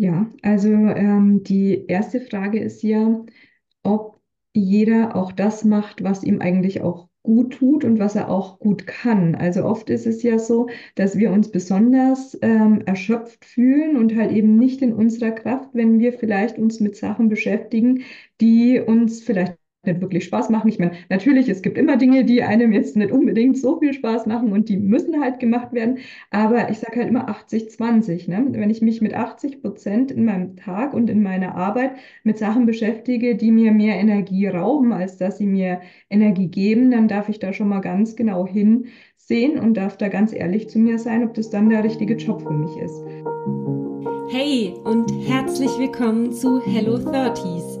Ja, also ähm, die erste Frage ist ja, ob jeder auch das macht, was ihm eigentlich auch gut tut und was er auch gut kann. Also oft ist es ja so, dass wir uns besonders ähm, erschöpft fühlen und halt eben nicht in unserer Kraft, wenn wir vielleicht uns mit Sachen beschäftigen, die uns vielleicht nicht wirklich Spaß machen. Ich meine, natürlich, es gibt immer Dinge, die einem jetzt nicht unbedingt so viel Spaß machen und die müssen halt gemacht werden. Aber ich sage halt immer 80-20. Ne? Wenn ich mich mit 80 Prozent in meinem Tag und in meiner Arbeit mit Sachen beschäftige, die mir mehr Energie rauben, als dass sie mir Energie geben, dann darf ich da schon mal ganz genau hinsehen und darf da ganz ehrlich zu mir sein, ob das dann der richtige Job für mich ist. Hey und herzlich willkommen zu Hello 30s,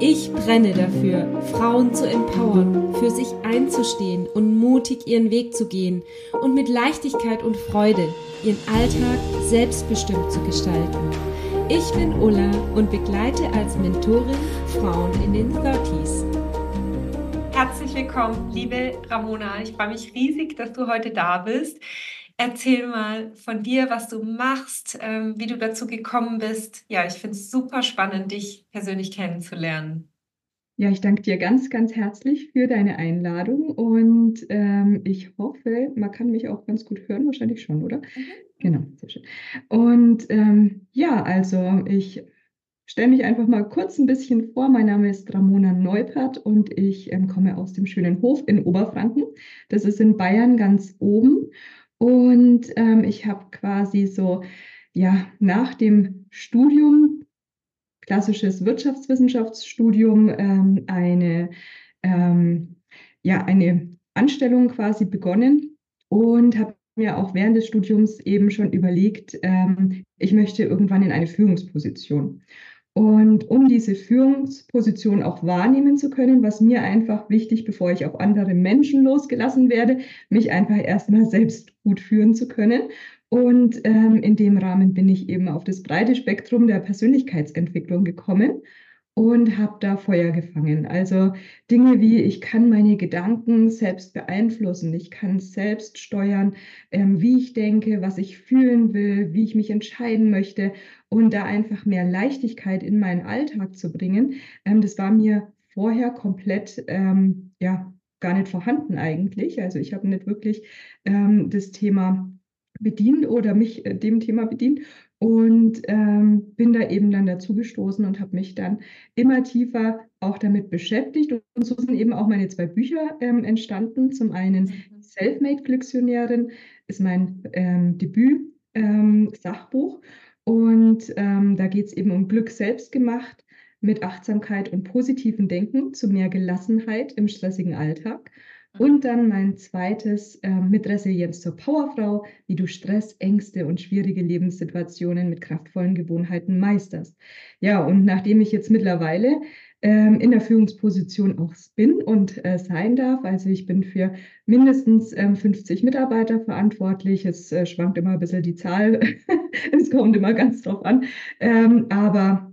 Ich brenne dafür, Frauen zu empowern, für sich einzustehen und mutig ihren Weg zu gehen und mit Leichtigkeit und Freude ihren Alltag selbstbestimmt zu gestalten. Ich bin Ulla und begleite als Mentorin Frauen in den 30s. Herzlich willkommen, liebe Ramona. Ich freue mich riesig, dass du heute da bist. Erzähl mal von dir, was du machst, ähm, wie du dazu gekommen bist. Ja, ich finde es super spannend, dich persönlich kennenzulernen. Ja, ich danke dir ganz, ganz herzlich für deine Einladung und ähm, ich hoffe, man kann mich auch ganz gut hören, wahrscheinlich schon, oder? Mhm. Genau, sehr schön. Und ähm, ja, also ich stelle mich einfach mal kurz ein bisschen vor. Mein Name ist Ramona Neupert und ich ähm, komme aus dem schönen Hof in Oberfranken. Das ist in Bayern ganz oben. Und ähm, ich habe quasi so, ja, nach dem Studium, klassisches Wirtschaftswissenschaftsstudium, ähm, eine, ähm, ja, eine Anstellung quasi begonnen und habe mir auch während des Studiums eben schon überlegt, ähm, ich möchte irgendwann in eine Führungsposition. Und um diese Führungsposition auch wahrnehmen zu können, was mir einfach wichtig, bevor ich auf andere Menschen losgelassen werde, mich einfach erstmal selbst gut führen zu können. Und ähm, in dem Rahmen bin ich eben auf das breite Spektrum der Persönlichkeitsentwicklung gekommen und habe da Feuer gefangen. Also Dinge wie, ich kann meine Gedanken selbst beeinflussen, ich kann selbst steuern, ähm, wie ich denke, was ich fühlen will, wie ich mich entscheiden möchte und da einfach mehr Leichtigkeit in meinen Alltag zu bringen. Ähm, das war mir vorher komplett, ähm, ja, gar nicht vorhanden eigentlich. Also ich habe nicht wirklich ähm, das Thema bedient oder mich äh, dem Thema bedient und ähm, bin da eben dann dazu gestoßen und habe mich dann immer tiefer auch damit beschäftigt. Und so sind eben auch meine zwei Bücher ähm, entstanden. Zum einen mhm. Selfmade Glücksionärin ist mein ähm, Debüt-Sachbuch. Ähm, und ähm, da geht es eben um Glück selbst gemacht mit Achtsamkeit und positivem Denken zu mehr Gelassenheit im stressigen Alltag. Und dann mein zweites äh, mit Resilienz zur Powerfrau, wie du Stress, Ängste und schwierige Lebenssituationen mit kraftvollen Gewohnheiten meisterst. Ja, und nachdem ich jetzt mittlerweile ähm, in der Führungsposition auch bin und äh, sein darf, also ich bin für mindestens ähm, 50 Mitarbeiter verantwortlich. Es äh, schwankt immer ein bisschen die Zahl, es kommt immer ganz drauf an, ähm, aber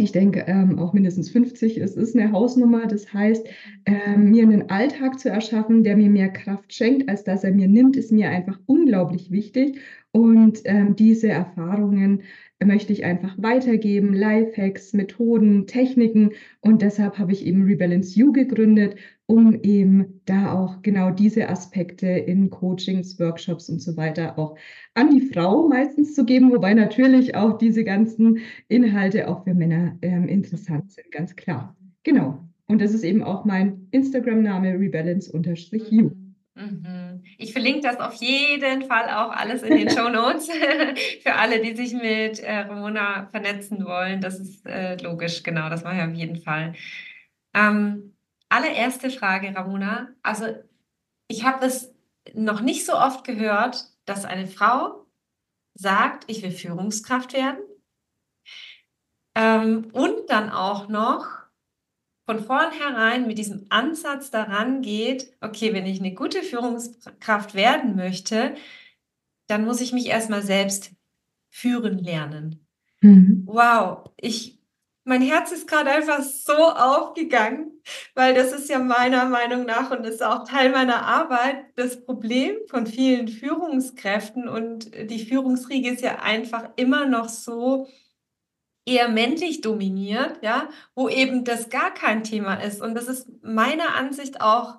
ich denke, ähm, auch mindestens 50. Es ist eine Hausnummer. Das heißt, ähm, mir einen Alltag zu erschaffen, der mir mehr Kraft schenkt, als dass er mir nimmt, ist mir einfach unglaublich wichtig. Und ähm, diese Erfahrungen möchte ich einfach weitergeben, Lifehacks, Methoden, Techniken. Und deshalb habe ich eben Rebalance You gegründet, um eben da auch genau diese Aspekte in Coachings, Workshops und so weiter auch an die Frau meistens zu geben, wobei natürlich auch diese ganzen Inhalte auch für Männer ähm, interessant sind, ganz klar. Genau. Und das ist eben auch mein Instagram-Name rebalance-you. Mhm. Ich verlinke das auf jeden Fall auch alles in den Show Notes für alle, die sich mit äh, Ramona vernetzen wollen. Das ist äh, logisch, genau, das mache ich auf jeden Fall. Ähm, allererste Frage, Ramona. Also ich habe das noch nicht so oft gehört, dass eine Frau sagt, ich will Führungskraft werden ähm, und dann auch noch von vornherein mit diesem Ansatz daran geht, okay, wenn ich eine gute Führungskraft werden möchte, dann muss ich mich erstmal selbst führen lernen. Mhm. Wow, ich, mein Herz ist gerade einfach so aufgegangen, weil das ist ja meiner Meinung nach und ist auch Teil meiner Arbeit das Problem von vielen Führungskräften. Und die Führungsriege ist ja einfach immer noch so eher männlich dominiert, ja, wo eben das gar kein Thema ist. Und das ist meiner Ansicht auch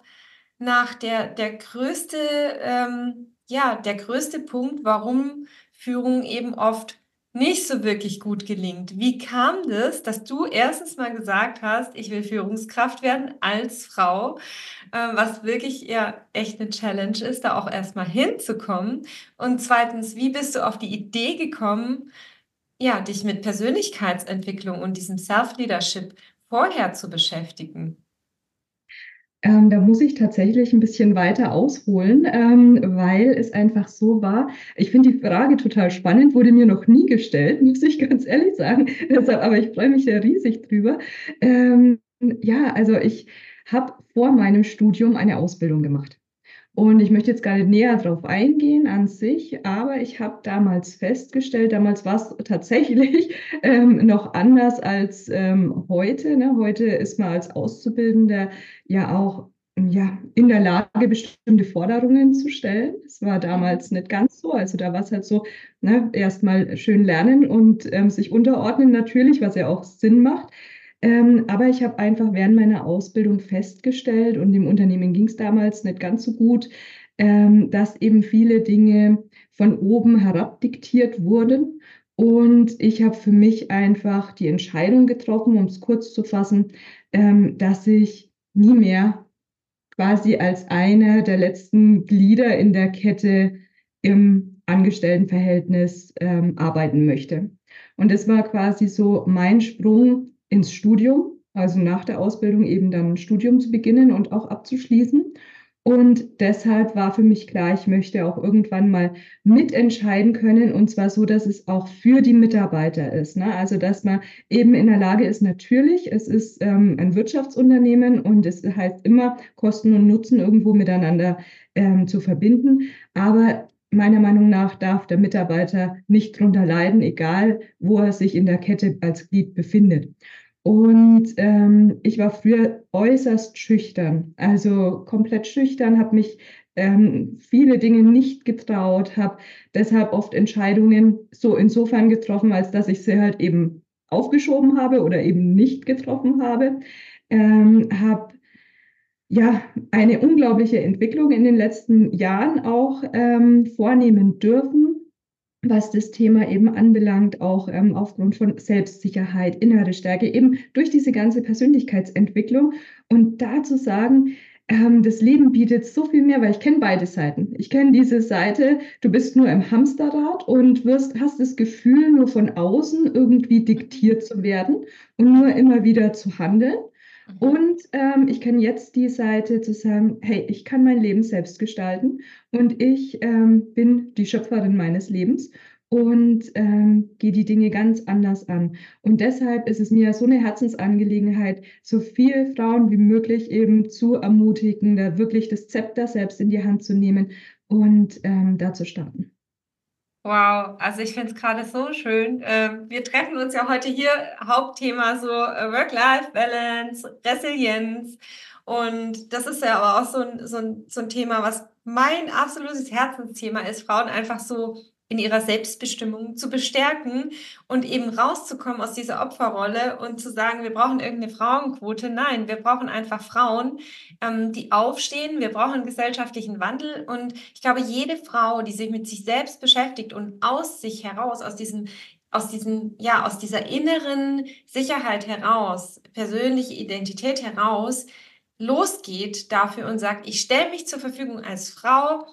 nach der, der größte, ähm, ja, der größte Punkt, warum Führung eben oft nicht so wirklich gut gelingt. Wie kam das, dass du erstens mal gesagt hast, ich will Führungskraft werden als Frau, äh, was wirklich ja echt eine Challenge ist, da auch erstmal hinzukommen. Und zweitens, wie bist du auf die Idee gekommen, ja, dich mit Persönlichkeitsentwicklung und diesem Self-Leadership vorher zu beschäftigen? Ähm, da muss ich tatsächlich ein bisschen weiter ausholen, ähm, weil es einfach so war. Ich finde die Frage total spannend, wurde mir noch nie gestellt, muss ich ganz ehrlich sagen. Deshalb, aber ich freue mich sehr riesig drüber. Ähm, ja, also ich habe vor meinem Studium eine Ausbildung gemacht. Und ich möchte jetzt gar nicht näher darauf eingehen an sich, aber ich habe damals festgestellt, damals war es tatsächlich ähm, noch anders als ähm, heute. Ne? Heute ist man als Auszubildender ja auch ja, in der Lage, bestimmte Forderungen zu stellen. Das war damals nicht ganz so. Also da war es halt so, ne, erstmal schön lernen und ähm, sich unterordnen natürlich, was ja auch Sinn macht. Ähm, aber ich habe einfach während meiner Ausbildung festgestellt, und dem Unternehmen ging es damals nicht ganz so gut, ähm, dass eben viele Dinge von oben herab diktiert wurden. Und ich habe für mich einfach die Entscheidung getroffen, um es kurz zu fassen, ähm, dass ich nie mehr quasi als einer der letzten Glieder in der Kette im Angestelltenverhältnis ähm, arbeiten möchte. Und das war quasi so mein Sprung ins Studium, also nach der Ausbildung eben dann ein Studium zu beginnen und auch abzuschließen. Und deshalb war für mich klar, ich möchte auch irgendwann mal mitentscheiden können und zwar so, dass es auch für die Mitarbeiter ist. Ne? Also, dass man eben in der Lage ist, natürlich, es ist ähm, ein Wirtschaftsunternehmen und es heißt immer, Kosten und Nutzen irgendwo miteinander ähm, zu verbinden. Aber meiner Meinung nach darf der Mitarbeiter nicht drunter leiden, egal wo er sich in der Kette als Glied befindet. Und ähm, ich war früher äußerst schüchtern, also komplett schüchtern, habe mich ähm, viele Dinge nicht getraut, habe deshalb oft Entscheidungen so insofern getroffen, als dass ich sie halt eben aufgeschoben habe oder eben nicht getroffen habe. Ähm, habe ja eine unglaubliche Entwicklung in den letzten Jahren auch ähm, vornehmen dürfen, was das Thema eben anbelangt, auch ähm, aufgrund von Selbstsicherheit, innere Stärke, eben durch diese ganze Persönlichkeitsentwicklung. Und dazu sagen, ähm, das Leben bietet so viel mehr, weil ich kenne beide Seiten. Ich kenne diese Seite, du bist nur im Hamsterrad und wirst, hast das Gefühl, nur von außen irgendwie diktiert zu werden und nur immer wieder zu handeln. Mhm. Und ähm, ich kann jetzt die Seite zu sagen, hey, ich kann mein Leben selbst gestalten und ich ähm, bin die Schöpferin meines Lebens und ähm, gehe die Dinge ganz anders an. Und deshalb ist es mir so eine Herzensangelegenheit, so viele Frauen wie möglich eben zu ermutigen, da wirklich das Zepter selbst in die Hand zu nehmen und ähm, da zu starten. Wow, also ich finde es gerade so schön. Ähm, wir treffen uns ja heute hier, Hauptthema so äh, Work-Life-Balance, Resilienz. Und das ist ja aber auch so ein, so, ein, so ein Thema, was mein absolutes Herzensthema ist, Frauen einfach so in ihrer Selbstbestimmung zu bestärken und eben rauszukommen aus dieser Opferrolle und zu sagen, wir brauchen irgendeine Frauenquote. Nein, wir brauchen einfach Frauen, ähm, die aufstehen. Wir brauchen gesellschaftlichen Wandel. Und ich glaube, jede Frau, die sich mit sich selbst beschäftigt und aus sich heraus, aus diesem aus diesem, ja, aus dieser inneren Sicherheit heraus, persönliche Identität heraus, losgeht dafür und sagt, ich stelle mich zur Verfügung als Frau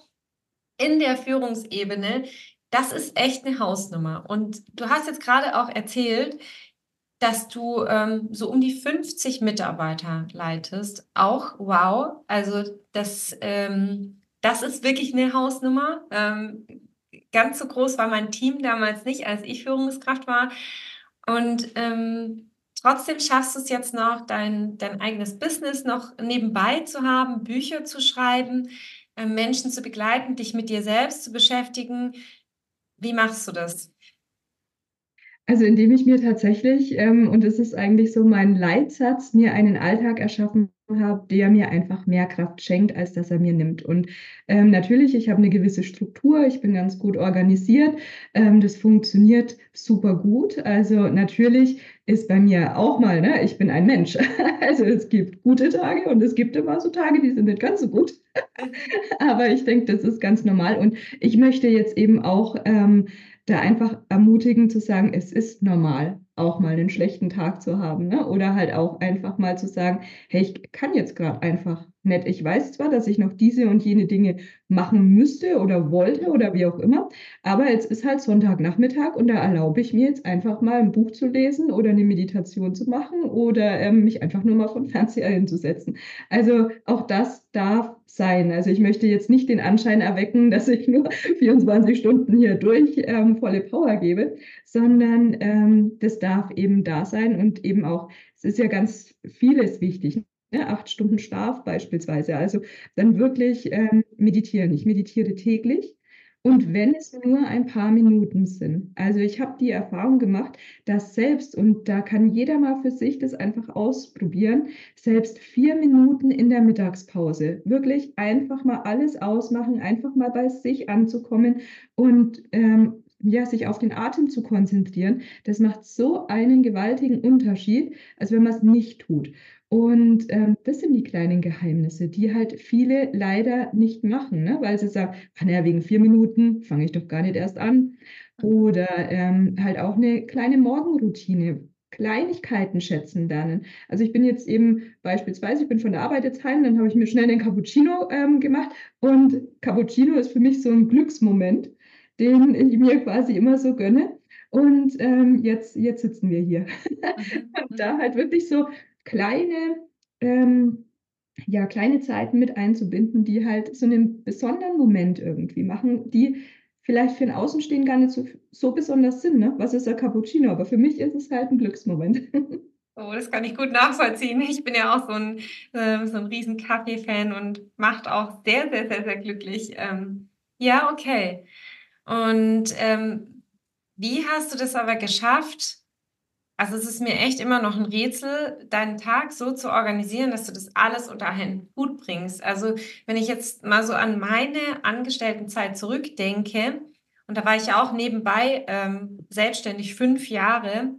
in der Führungsebene, das ist echt eine Hausnummer. Und du hast jetzt gerade auch erzählt, dass du ähm, so um die 50 Mitarbeiter leitest. Auch wow. Also das, ähm, das ist wirklich eine Hausnummer. Ähm, ganz so groß war mein Team damals nicht, als ich Führungskraft war. Und ähm, trotzdem schaffst du es jetzt noch, dein, dein eigenes Business noch nebenbei zu haben, Bücher zu schreiben, äh, Menschen zu begleiten, dich mit dir selbst zu beschäftigen. Wie machst du das? Also indem ich mir tatsächlich, ähm, und das ist eigentlich so mein Leitsatz, mir einen Alltag erschaffen habe, der mir einfach mehr Kraft schenkt, als dass er mir nimmt. Und ähm, natürlich, ich habe eine gewisse Struktur, ich bin ganz gut organisiert, ähm, das funktioniert super gut. Also natürlich ist bei mir auch mal, ne, ich bin ein Mensch. Also es gibt gute Tage und es gibt immer so Tage, die sind nicht ganz so gut. Aber ich denke, das ist ganz normal. Und ich möchte jetzt eben auch ähm, da einfach ermutigen zu sagen, es ist normal, auch mal einen schlechten Tag zu haben. Ne? Oder halt auch einfach mal zu sagen, hey, ich kann jetzt gerade einfach nicht. Ich weiß zwar, dass ich noch diese und jene Dinge machen müsste oder wollte oder wie auch immer, aber jetzt ist halt Sonntagnachmittag und da erlaube ich mir jetzt einfach mal ein Buch zu lesen oder eine Meditation zu machen oder ähm, mich einfach nur mal von Fernseher hinzusetzen. Also auch das darf sein. Also ich möchte jetzt nicht den Anschein erwecken, dass ich nur 24 Stunden hier durch ähm, volle Power gebe, sondern ähm, das darf eben da sein und eben auch, es ist ja ganz vieles wichtig. Ne? Acht Stunden Schlaf beispielsweise. Also dann wirklich ähm, meditieren. Ich meditiere täglich und wenn es nur ein paar Minuten sind. Also ich habe die Erfahrung gemacht, dass selbst, und da kann jeder mal für sich das einfach ausprobieren, selbst vier Minuten in der Mittagspause, wirklich einfach mal alles ausmachen, einfach mal bei sich anzukommen und ähm, ja, sich auf den Atem zu konzentrieren, das macht so einen gewaltigen Unterschied, als wenn man es nicht tut. Und ähm, das sind die kleinen Geheimnisse, die halt viele leider nicht machen, ne? weil sie sagen, ach naja, wegen vier Minuten fange ich doch gar nicht erst an. Oder ähm, halt auch eine kleine Morgenroutine, Kleinigkeiten schätzen lernen. Also ich bin jetzt eben beispielsweise, ich bin von der Arbeit jetzt heim, dann habe ich mir schnell den Cappuccino ähm, gemacht und Cappuccino ist für mich so ein Glücksmoment, den ich mir quasi immer so gönne. Und ähm, jetzt, jetzt sitzen wir hier. Mhm. und da halt wirklich so kleine, ähm, ja, kleine Zeiten mit einzubinden, die halt so einen besonderen Moment irgendwie machen, die vielleicht für ein Außenstehen gar nicht so, so besonders sind. Ne? Was ist ein Cappuccino? Aber für mich ist es halt ein Glücksmoment. Oh, das kann ich gut nachvollziehen. Ich bin ja auch so ein, äh, so ein riesen Kaffee-Fan und macht auch sehr, sehr, sehr, sehr glücklich. Ähm, ja, okay. Und ähm, wie hast du das aber geschafft, also es ist mir echt immer noch ein Rätsel, deinen Tag so zu organisieren, dass du das alles unter einen Hut bringst. Also wenn ich jetzt mal so an meine Angestelltenzeit zurückdenke, und da war ich ja auch nebenbei ähm, selbstständig fünf Jahre,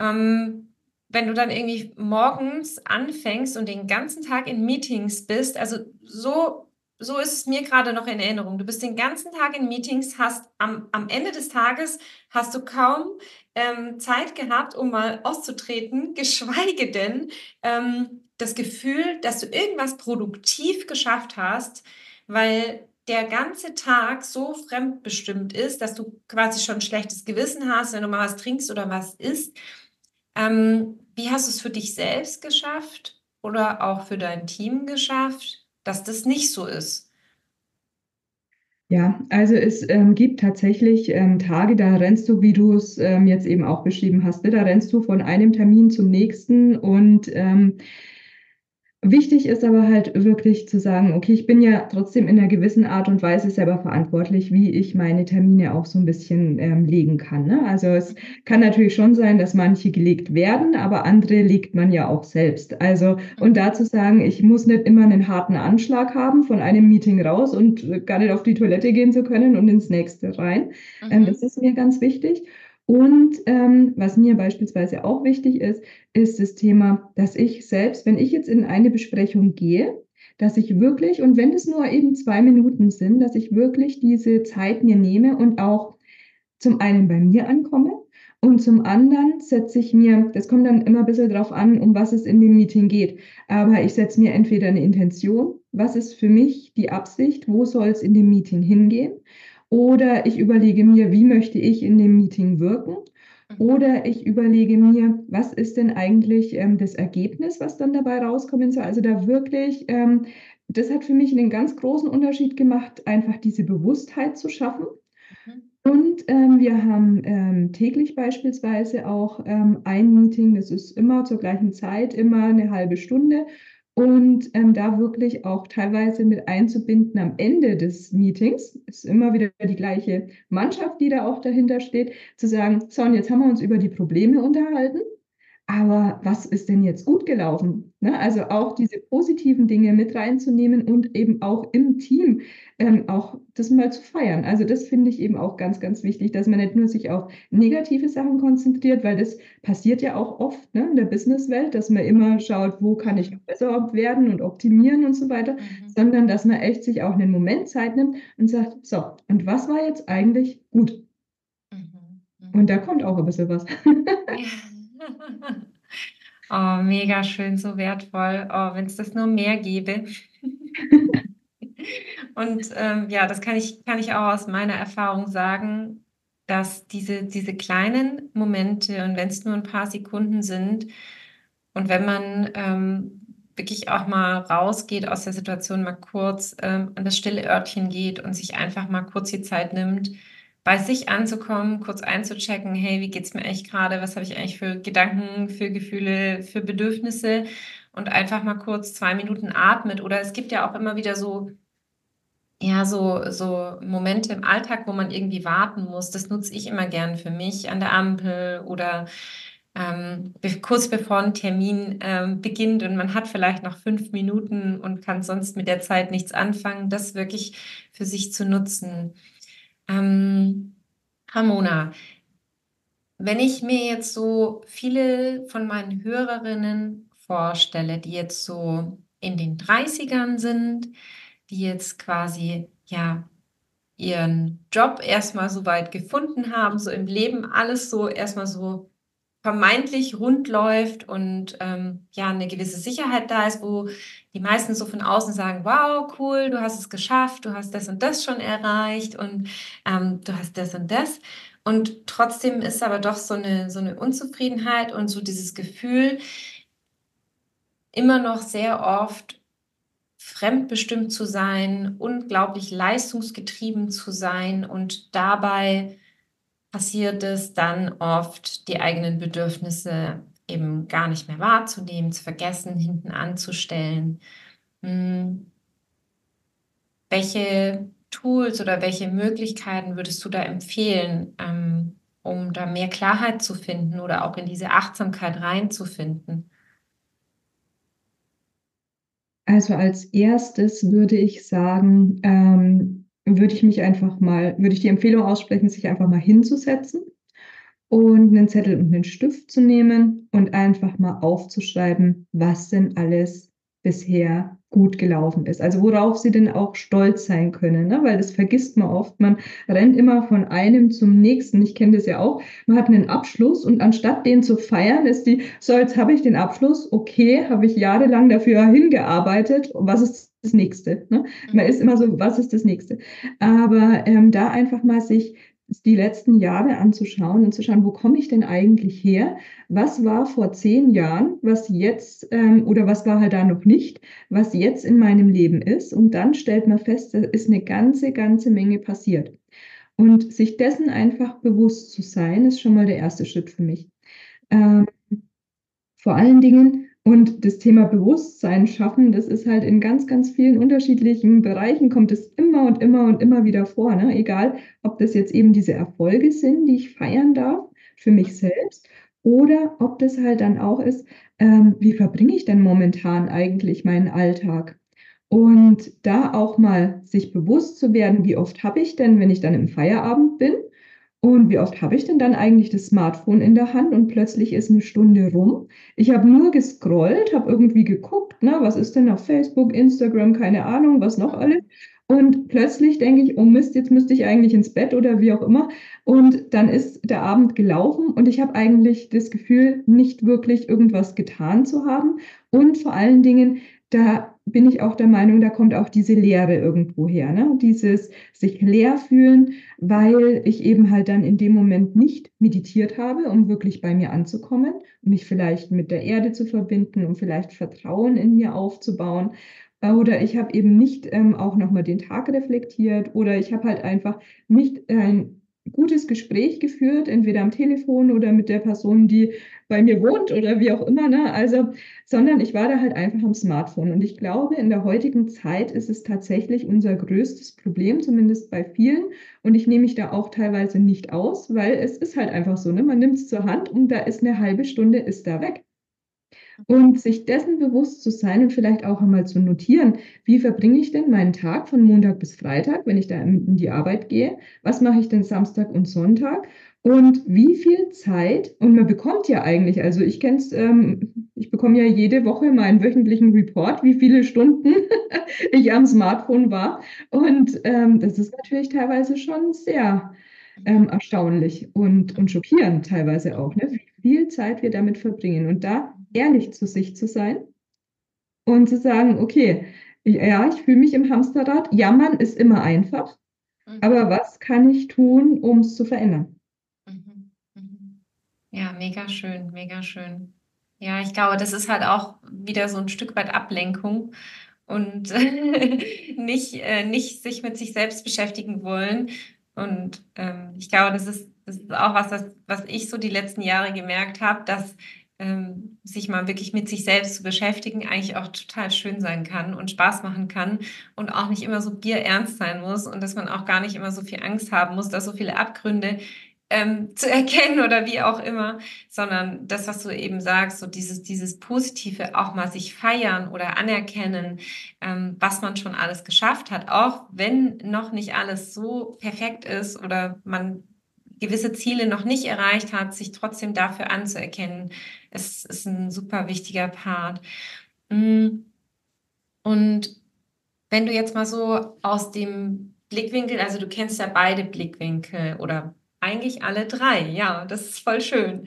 ähm, wenn du dann irgendwie morgens anfängst und den ganzen Tag in Meetings bist, also so so ist es mir gerade noch in Erinnerung. Du bist den ganzen Tag in Meetings, hast am, am Ende des Tages hast du kaum ähm, Zeit gehabt, um mal auszutreten, geschweige denn ähm, das Gefühl, dass du irgendwas produktiv geschafft hast, weil der ganze Tag so fremdbestimmt ist, dass du quasi schon ein schlechtes Gewissen hast, wenn du mal was trinkst oder was isst. Ähm, wie hast du es für dich selbst geschafft oder auch für dein Team geschafft, dass das nicht so ist? Ja, also es ähm, gibt tatsächlich ähm, Tage, da rennst du, wie du es ähm, jetzt eben auch beschrieben hast, ne? da rennst du von einem Termin zum nächsten und ähm, Wichtig ist aber halt wirklich zu sagen, okay, ich bin ja trotzdem in einer gewissen Art und Weise selber verantwortlich, wie ich meine Termine auch so ein bisschen ähm, legen kann. Ne? Also es kann natürlich schon sein, dass manche gelegt werden, aber andere legt man ja auch selbst. Also und da zu sagen, ich muss nicht immer einen harten Anschlag haben von einem Meeting raus und gar nicht auf die Toilette gehen zu können und ins nächste rein. Ähm, mhm. Ähm, das ist mir ganz wichtig. Und ähm, was mir beispielsweise auch wichtig ist, ist das Thema, dass ich selbst, wenn ich jetzt in eine Besprechung gehe, dass ich wirklich, und wenn es nur eben zwei Minuten sind, dass ich wirklich diese Zeit mir nehme und auch zum einen bei mir ankomme und zum anderen setze ich mir, das kommt dann immer ein bisschen drauf an, um was es in dem Meeting geht, aber ich setze mir entweder eine Intention, was ist für mich die Absicht, wo soll es in dem Meeting hingehen oder ich überlege mir, wie möchte ich in dem Meeting wirken. Mhm. Oder ich überlege mir, was ist denn eigentlich ähm, das Ergebnis, was dann dabei rauskommen soll. Also da wirklich, ähm, das hat für mich einen ganz großen Unterschied gemacht, einfach diese Bewusstheit zu schaffen. Mhm. Und ähm, wir haben ähm, täglich beispielsweise auch ähm, ein Meeting, das ist immer zur gleichen Zeit, immer eine halbe Stunde. Und ähm, da wirklich auch teilweise mit einzubinden am Ende des Meetings, ist immer wieder die gleiche Mannschaft, die da auch dahinter steht, zu sagen, so, und jetzt haben wir uns über die Probleme unterhalten aber was ist denn jetzt gut gelaufen? Ne? Also auch diese positiven Dinge mit reinzunehmen und eben auch im Team ähm, auch das mal zu feiern. Also das finde ich eben auch ganz, ganz wichtig, dass man nicht nur sich auf negative Sachen konzentriert, weil das passiert ja auch oft ne, in der Businesswelt, dass man immer schaut, wo kann ich noch besser werden und optimieren und so weiter, mhm. sondern dass man echt sich auch einen Moment Zeit nimmt und sagt, so, und was war jetzt eigentlich gut? Mhm. Mhm. Und da kommt auch ein bisschen was. Ja. Oh, mega schön, so wertvoll. Oh, wenn es das nur mehr gäbe. Und ähm, ja, das kann ich, kann ich auch aus meiner Erfahrung sagen, dass diese, diese kleinen Momente und wenn es nur ein paar Sekunden sind und wenn man ähm, wirklich auch mal rausgeht aus der Situation, mal kurz ähm, an das stille Örtchen geht und sich einfach mal kurz die Zeit nimmt, bei sich anzukommen, kurz einzuchecken, hey, wie geht es mir eigentlich gerade? Was habe ich eigentlich für Gedanken, für Gefühle, für Bedürfnisse? Und einfach mal kurz zwei Minuten atmet. Oder es gibt ja auch immer wieder so, ja, so, so Momente im Alltag, wo man irgendwie warten muss. Das nutze ich immer gern für mich an der Ampel oder ähm, kurz bevor ein Termin ähm, beginnt und man hat vielleicht noch fünf Minuten und kann sonst mit der Zeit nichts anfangen, das wirklich für sich zu nutzen. Ähm, Ramona, wenn ich mir jetzt so viele von meinen Hörerinnen vorstelle, die jetzt so in den 30ern sind, die jetzt quasi ja ihren Job erstmal so weit gefunden haben, so im Leben alles so erstmal so vermeintlich rund läuft und ähm, ja eine gewisse Sicherheit da ist, wo die meisten so von außen sagen, wow, cool, du hast es geschafft, du hast das und das schon erreicht und ähm, du hast das und das. Und trotzdem ist aber doch so eine, so eine Unzufriedenheit und so dieses Gefühl, immer noch sehr oft fremdbestimmt zu sein, unglaublich leistungsgetrieben zu sein und dabei passiert es dann oft, die eigenen Bedürfnisse eben gar nicht mehr wahrzunehmen, zu vergessen, hinten anzustellen. Hm. Welche Tools oder welche Möglichkeiten würdest du da empfehlen, ähm, um da mehr Klarheit zu finden oder auch in diese Achtsamkeit reinzufinden? Also als erstes würde ich sagen, ähm, würde ich mich einfach mal, würde ich die Empfehlung aussprechen, sich einfach mal hinzusetzen und einen Zettel und einen Stift zu nehmen und einfach mal aufzuschreiben, was denn alles bisher gut gelaufen ist. Also worauf sie denn auch stolz sein können, ne? weil das vergisst man oft. Man rennt immer von einem zum nächsten. Ich kenne das ja auch. Man hat einen Abschluss und anstatt den zu feiern, ist die, so jetzt habe ich den Abschluss, okay, habe ich jahrelang dafür hingearbeitet. Was ist das nächste? Ne? Man ist immer so, was ist das nächste? Aber ähm, da einfach mal sich die letzten Jahre anzuschauen und zu schauen, wo komme ich denn eigentlich her? Was war vor zehn Jahren, was jetzt ähm, oder was war halt da noch nicht, was jetzt in meinem Leben ist? Und dann stellt man fest, da ist eine ganze, ganze Menge passiert. Und sich dessen einfach bewusst zu sein, ist schon mal der erste Schritt für mich. Ähm, vor allen Dingen und das Thema Bewusstsein schaffen, das ist halt in ganz, ganz vielen unterschiedlichen Bereichen kommt es immer und immer und immer wieder vor. Ne? Egal, ob das jetzt eben diese Erfolge sind, die ich feiern darf für mich selbst, oder ob das halt dann auch ist, ähm, wie verbringe ich denn momentan eigentlich meinen Alltag? Und da auch mal sich bewusst zu werden, wie oft habe ich denn, wenn ich dann im Feierabend bin, und wie oft habe ich denn dann eigentlich das Smartphone in der Hand und plötzlich ist eine Stunde rum? Ich habe nur gescrollt, habe irgendwie geguckt, ne, was ist denn auf Facebook, Instagram, keine Ahnung, was noch alles. Und plötzlich denke ich, oh Mist, jetzt müsste ich eigentlich ins Bett oder wie auch immer. Und dann ist der Abend gelaufen und ich habe eigentlich das Gefühl, nicht wirklich irgendwas getan zu haben. Und vor allen Dingen, da bin ich auch der Meinung, da kommt auch diese Leere irgendwo her, ne? Dieses sich leer fühlen, weil ich eben halt dann in dem Moment nicht meditiert habe, um wirklich bei mir anzukommen, um mich vielleicht mit der Erde zu verbinden, um vielleicht Vertrauen in mir aufzubauen. Oder ich habe eben nicht ähm, auch nochmal den Tag reflektiert oder ich habe halt einfach nicht ein gutes Gespräch geführt, entweder am Telefon oder mit der Person, die bei mir wohnt oder wie auch immer, ne? Also, sondern ich war da halt einfach am Smartphone. Und ich glaube, in der heutigen Zeit ist es tatsächlich unser größtes Problem, zumindest bei vielen. Und ich nehme mich da auch teilweise nicht aus, weil es ist halt einfach so, ne? Man nimmt es zur Hand und da ist eine halbe Stunde, ist da weg. Und sich dessen bewusst zu sein und vielleicht auch einmal zu notieren, wie verbringe ich denn meinen Tag von Montag bis Freitag, wenn ich da in die Arbeit gehe? Was mache ich denn Samstag und Sonntag? Und wie viel Zeit, und man bekommt ja eigentlich, also ich kenne es, ähm, ich bekomme ja jede Woche meinen wöchentlichen Report, wie viele Stunden ich am Smartphone war. Und ähm, das ist natürlich teilweise schon sehr ähm, erstaunlich und, und schockierend teilweise auch, ne? wie viel Zeit wir damit verbringen. Und da ehrlich zu sich zu sein und zu sagen, okay, ja, ich fühle mich im Hamsterrad. Jammern ist immer einfach. Mhm. Aber was kann ich tun, um es zu verändern? Mhm. Mhm. Ja, mega schön, mega schön. Ja, ich glaube, das ist halt auch wieder so ein Stück weit Ablenkung und nicht, äh, nicht sich mit sich selbst beschäftigen wollen. Und ähm, ich glaube, das ist, das ist auch was, das, was ich so die letzten Jahre gemerkt habe, dass ähm, sich mal wirklich mit sich selbst zu beschäftigen, eigentlich auch total schön sein kann und Spaß machen kann und auch nicht immer so bierernst sein muss und dass man auch gar nicht immer so viel Angst haben muss, dass so viele Abgründe ähm, zu erkennen oder wie auch immer, sondern das, was du eben sagst, so dieses, dieses Positive auch mal sich feiern oder anerkennen, ähm, was man schon alles geschafft hat, auch wenn noch nicht alles so perfekt ist oder man gewisse Ziele noch nicht erreicht hat, sich trotzdem dafür anzuerkennen, es ist ein super wichtiger Part. Mm. Und wenn du jetzt mal so aus dem Blickwinkel, also du kennst ja beide Blickwinkel oder eigentlich alle drei, ja, das ist voll schön.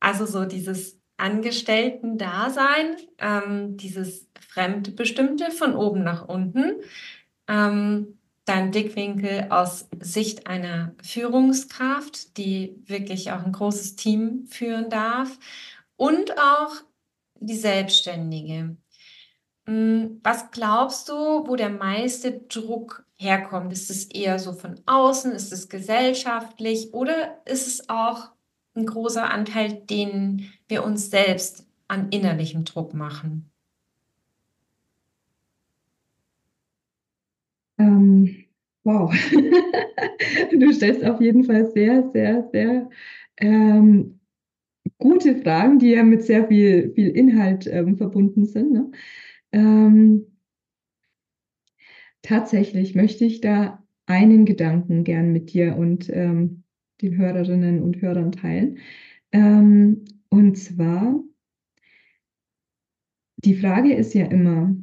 Also so dieses Angestellten-Dasein, ähm, dieses Fremdbestimmte von oben nach unten, ähm, dein Blickwinkel aus Sicht einer Führungskraft, die wirklich auch ein großes Team führen darf und auch die Selbstständige. Hm, was glaubst du, wo der meiste Druck herkommt? Ist es eher so von außen? Ist es gesellschaftlich? Oder ist es auch ein großer Anteil, den wir uns selbst an innerlichem Druck machen? Ähm, wow. du stellst auf jeden Fall sehr, sehr, sehr ähm, gute Fragen, die ja mit sehr viel, viel Inhalt ähm, verbunden sind. Ne? Ähm, tatsächlich möchte ich da einen Gedanken gern mit dir und ähm, den Hörerinnen und Hörern teilen. Ähm, und zwar, die Frage ist ja immer,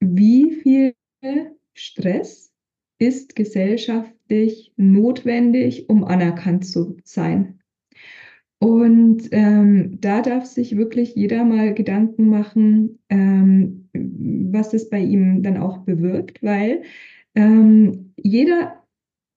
wie viel Stress ist gesellschaftlich notwendig, um anerkannt zu sein? Und ähm, da darf sich wirklich jeder mal Gedanken machen, ähm, was das bei ihm dann auch bewirkt, weil ähm, jeder,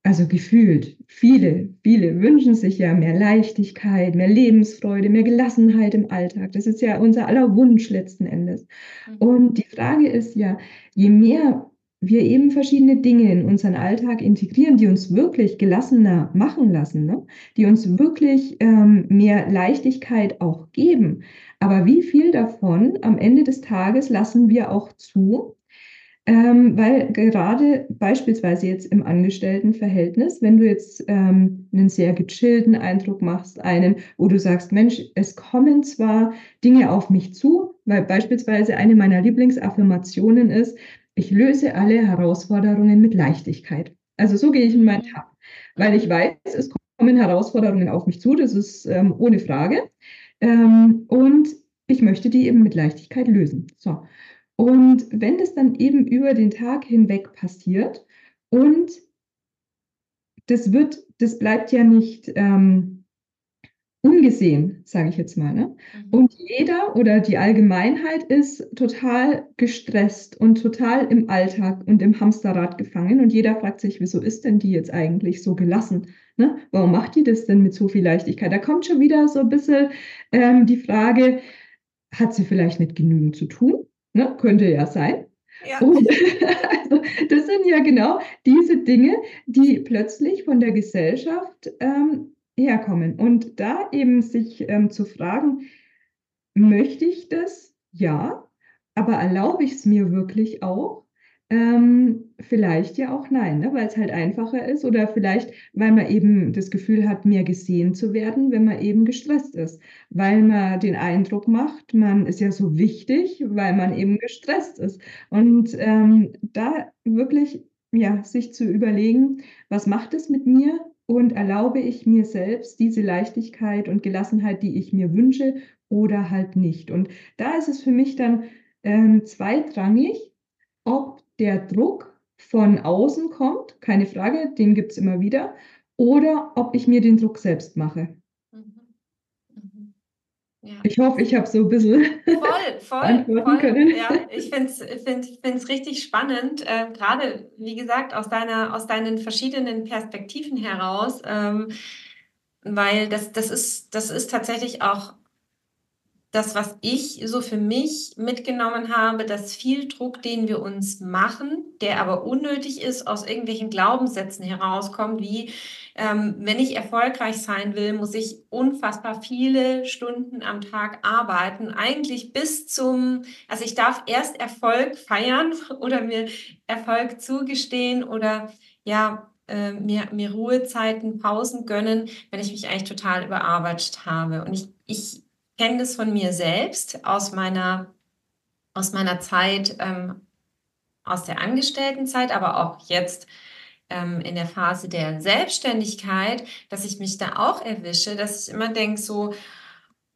also gefühlt, viele, viele wünschen sich ja mehr Leichtigkeit, mehr Lebensfreude, mehr Gelassenheit im Alltag. Das ist ja unser aller Wunsch letzten Endes. Mhm. Und die Frage ist ja, je mehr wir eben verschiedene Dinge in unseren Alltag integrieren, die uns wirklich gelassener machen lassen, ne? die uns wirklich ähm, mehr Leichtigkeit auch geben. Aber wie viel davon am Ende des Tages lassen wir auch zu? Ähm, weil gerade beispielsweise jetzt im Angestelltenverhältnis, wenn du jetzt ähm, einen sehr gechillten Eindruck machst, einen, wo du sagst, Mensch, es kommen zwar Dinge auf mich zu, weil beispielsweise eine meiner Lieblingsaffirmationen ist, ich löse alle Herausforderungen mit Leichtigkeit. Also so gehe ich in meinen Tag, weil ich weiß, es kommen Herausforderungen auf mich zu, das ist ähm, ohne Frage. Ähm, und ich möchte die eben mit Leichtigkeit lösen. So. Und wenn das dann eben über den Tag hinweg passiert und das wird, das bleibt ja nicht ähm, ungesehen, sage ich jetzt mal. Ne? Mhm. Und jeder oder die Allgemeinheit ist total gestresst und total im Alltag und im Hamsterrad gefangen. Und jeder fragt sich, wieso ist denn die jetzt eigentlich so gelassen? Ne? Warum macht die das denn mit so viel Leichtigkeit? Da kommt schon wieder so ein bisschen ähm, die Frage, hat sie vielleicht nicht genügend zu tun? Ne? Könnte ja sein. Ja. Und, also, das sind ja genau diese Dinge, die plötzlich von der Gesellschaft ähm, herkommen. Und da eben sich ähm, zu fragen, möchte ich das? Ja, aber erlaube ich es mir wirklich auch? Ähm, vielleicht ja auch nein, ne? weil es halt einfacher ist oder vielleicht, weil man eben das Gefühl hat, mehr gesehen zu werden, wenn man eben gestresst ist, weil man den Eindruck macht, man ist ja so wichtig, weil man eben gestresst ist. Und ähm, da wirklich ja, sich zu überlegen, was macht es mit mir und erlaube ich mir selbst diese Leichtigkeit und Gelassenheit, die ich mir wünsche oder halt nicht. Und da ist es für mich dann ähm, zweitrangig, ob der Druck von außen kommt, keine Frage, den gibt es immer wieder, oder ob ich mir den Druck selbst mache. Ja. Ich hoffe, ich habe so ein bisschen voll, voll, antworten voll. können. Ja, ich finde es find, richtig spannend, äh, gerade wie gesagt aus, deiner, aus deinen verschiedenen Perspektiven heraus, ähm, weil das, das, ist, das ist tatsächlich auch das, was ich so für mich mitgenommen habe, dass viel Druck, den wir uns machen, der aber unnötig ist, aus irgendwelchen Glaubenssätzen herauskommt, wie ähm, wenn ich erfolgreich sein will, muss ich unfassbar viele Stunden am Tag arbeiten, eigentlich bis zum, also ich darf erst Erfolg feiern oder mir Erfolg zugestehen oder ja, äh, mir, mir Ruhezeiten, Pausen gönnen, wenn ich mich eigentlich total überarbeitet habe. Und ich, ich kenne das von mir selbst aus meiner, aus meiner Zeit, ähm, aus der Angestelltenzeit, aber auch jetzt ähm, in der Phase der Selbstständigkeit, dass ich mich da auch erwische, dass ich immer denke, so,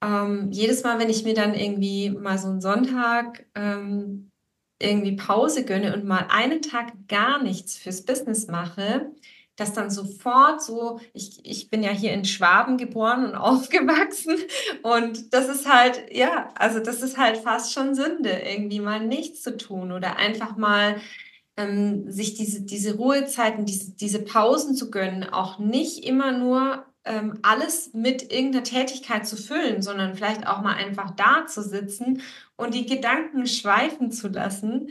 ähm, jedes Mal, wenn ich mir dann irgendwie mal so einen Sonntag ähm, irgendwie Pause gönne und mal einen Tag gar nichts fürs Business mache, dass dann sofort so, ich, ich bin ja hier in Schwaben geboren und aufgewachsen und das ist halt, ja, also das ist halt fast schon Sünde, irgendwie mal nichts zu tun oder einfach mal ähm, sich diese, diese Ruhezeiten, diese, diese Pausen zu gönnen, auch nicht immer nur ähm, alles mit irgendeiner Tätigkeit zu füllen, sondern vielleicht auch mal einfach da zu sitzen und die Gedanken schweifen zu lassen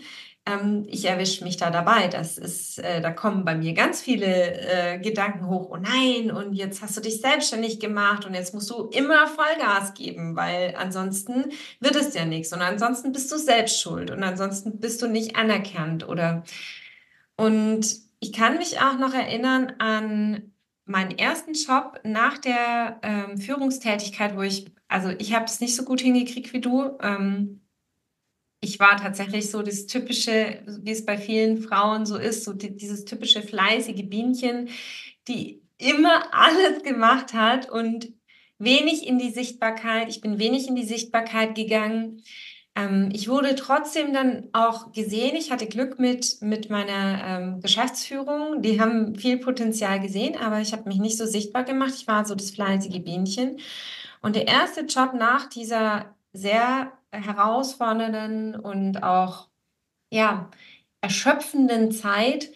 ähm, ich erwische mich da dabei. Das ist, äh, da kommen bei mir ganz viele äh, Gedanken hoch. Oh nein, und jetzt hast du dich selbstständig gemacht und jetzt musst du immer Vollgas geben, weil ansonsten wird es ja nichts. Und ansonsten bist du selbst schuld und ansonsten bist du nicht anerkannt oder und ich kann mich auch noch erinnern an meinen ersten Job nach der ähm, Führungstätigkeit, wo ich, also ich habe es nicht so gut hingekriegt wie du. Ähm, ich war tatsächlich so das typische, wie es bei vielen Frauen so ist, so die, dieses typische fleißige Bienchen, die immer alles gemacht hat und wenig in die Sichtbarkeit. Ich bin wenig in die Sichtbarkeit gegangen. Ähm, ich wurde trotzdem dann auch gesehen. Ich hatte Glück mit, mit meiner ähm, Geschäftsführung. Die haben viel Potenzial gesehen, aber ich habe mich nicht so sichtbar gemacht. Ich war so das fleißige Bienchen. Und der erste Job nach dieser sehr herausfordernden und auch ja, erschöpfenden Zeit,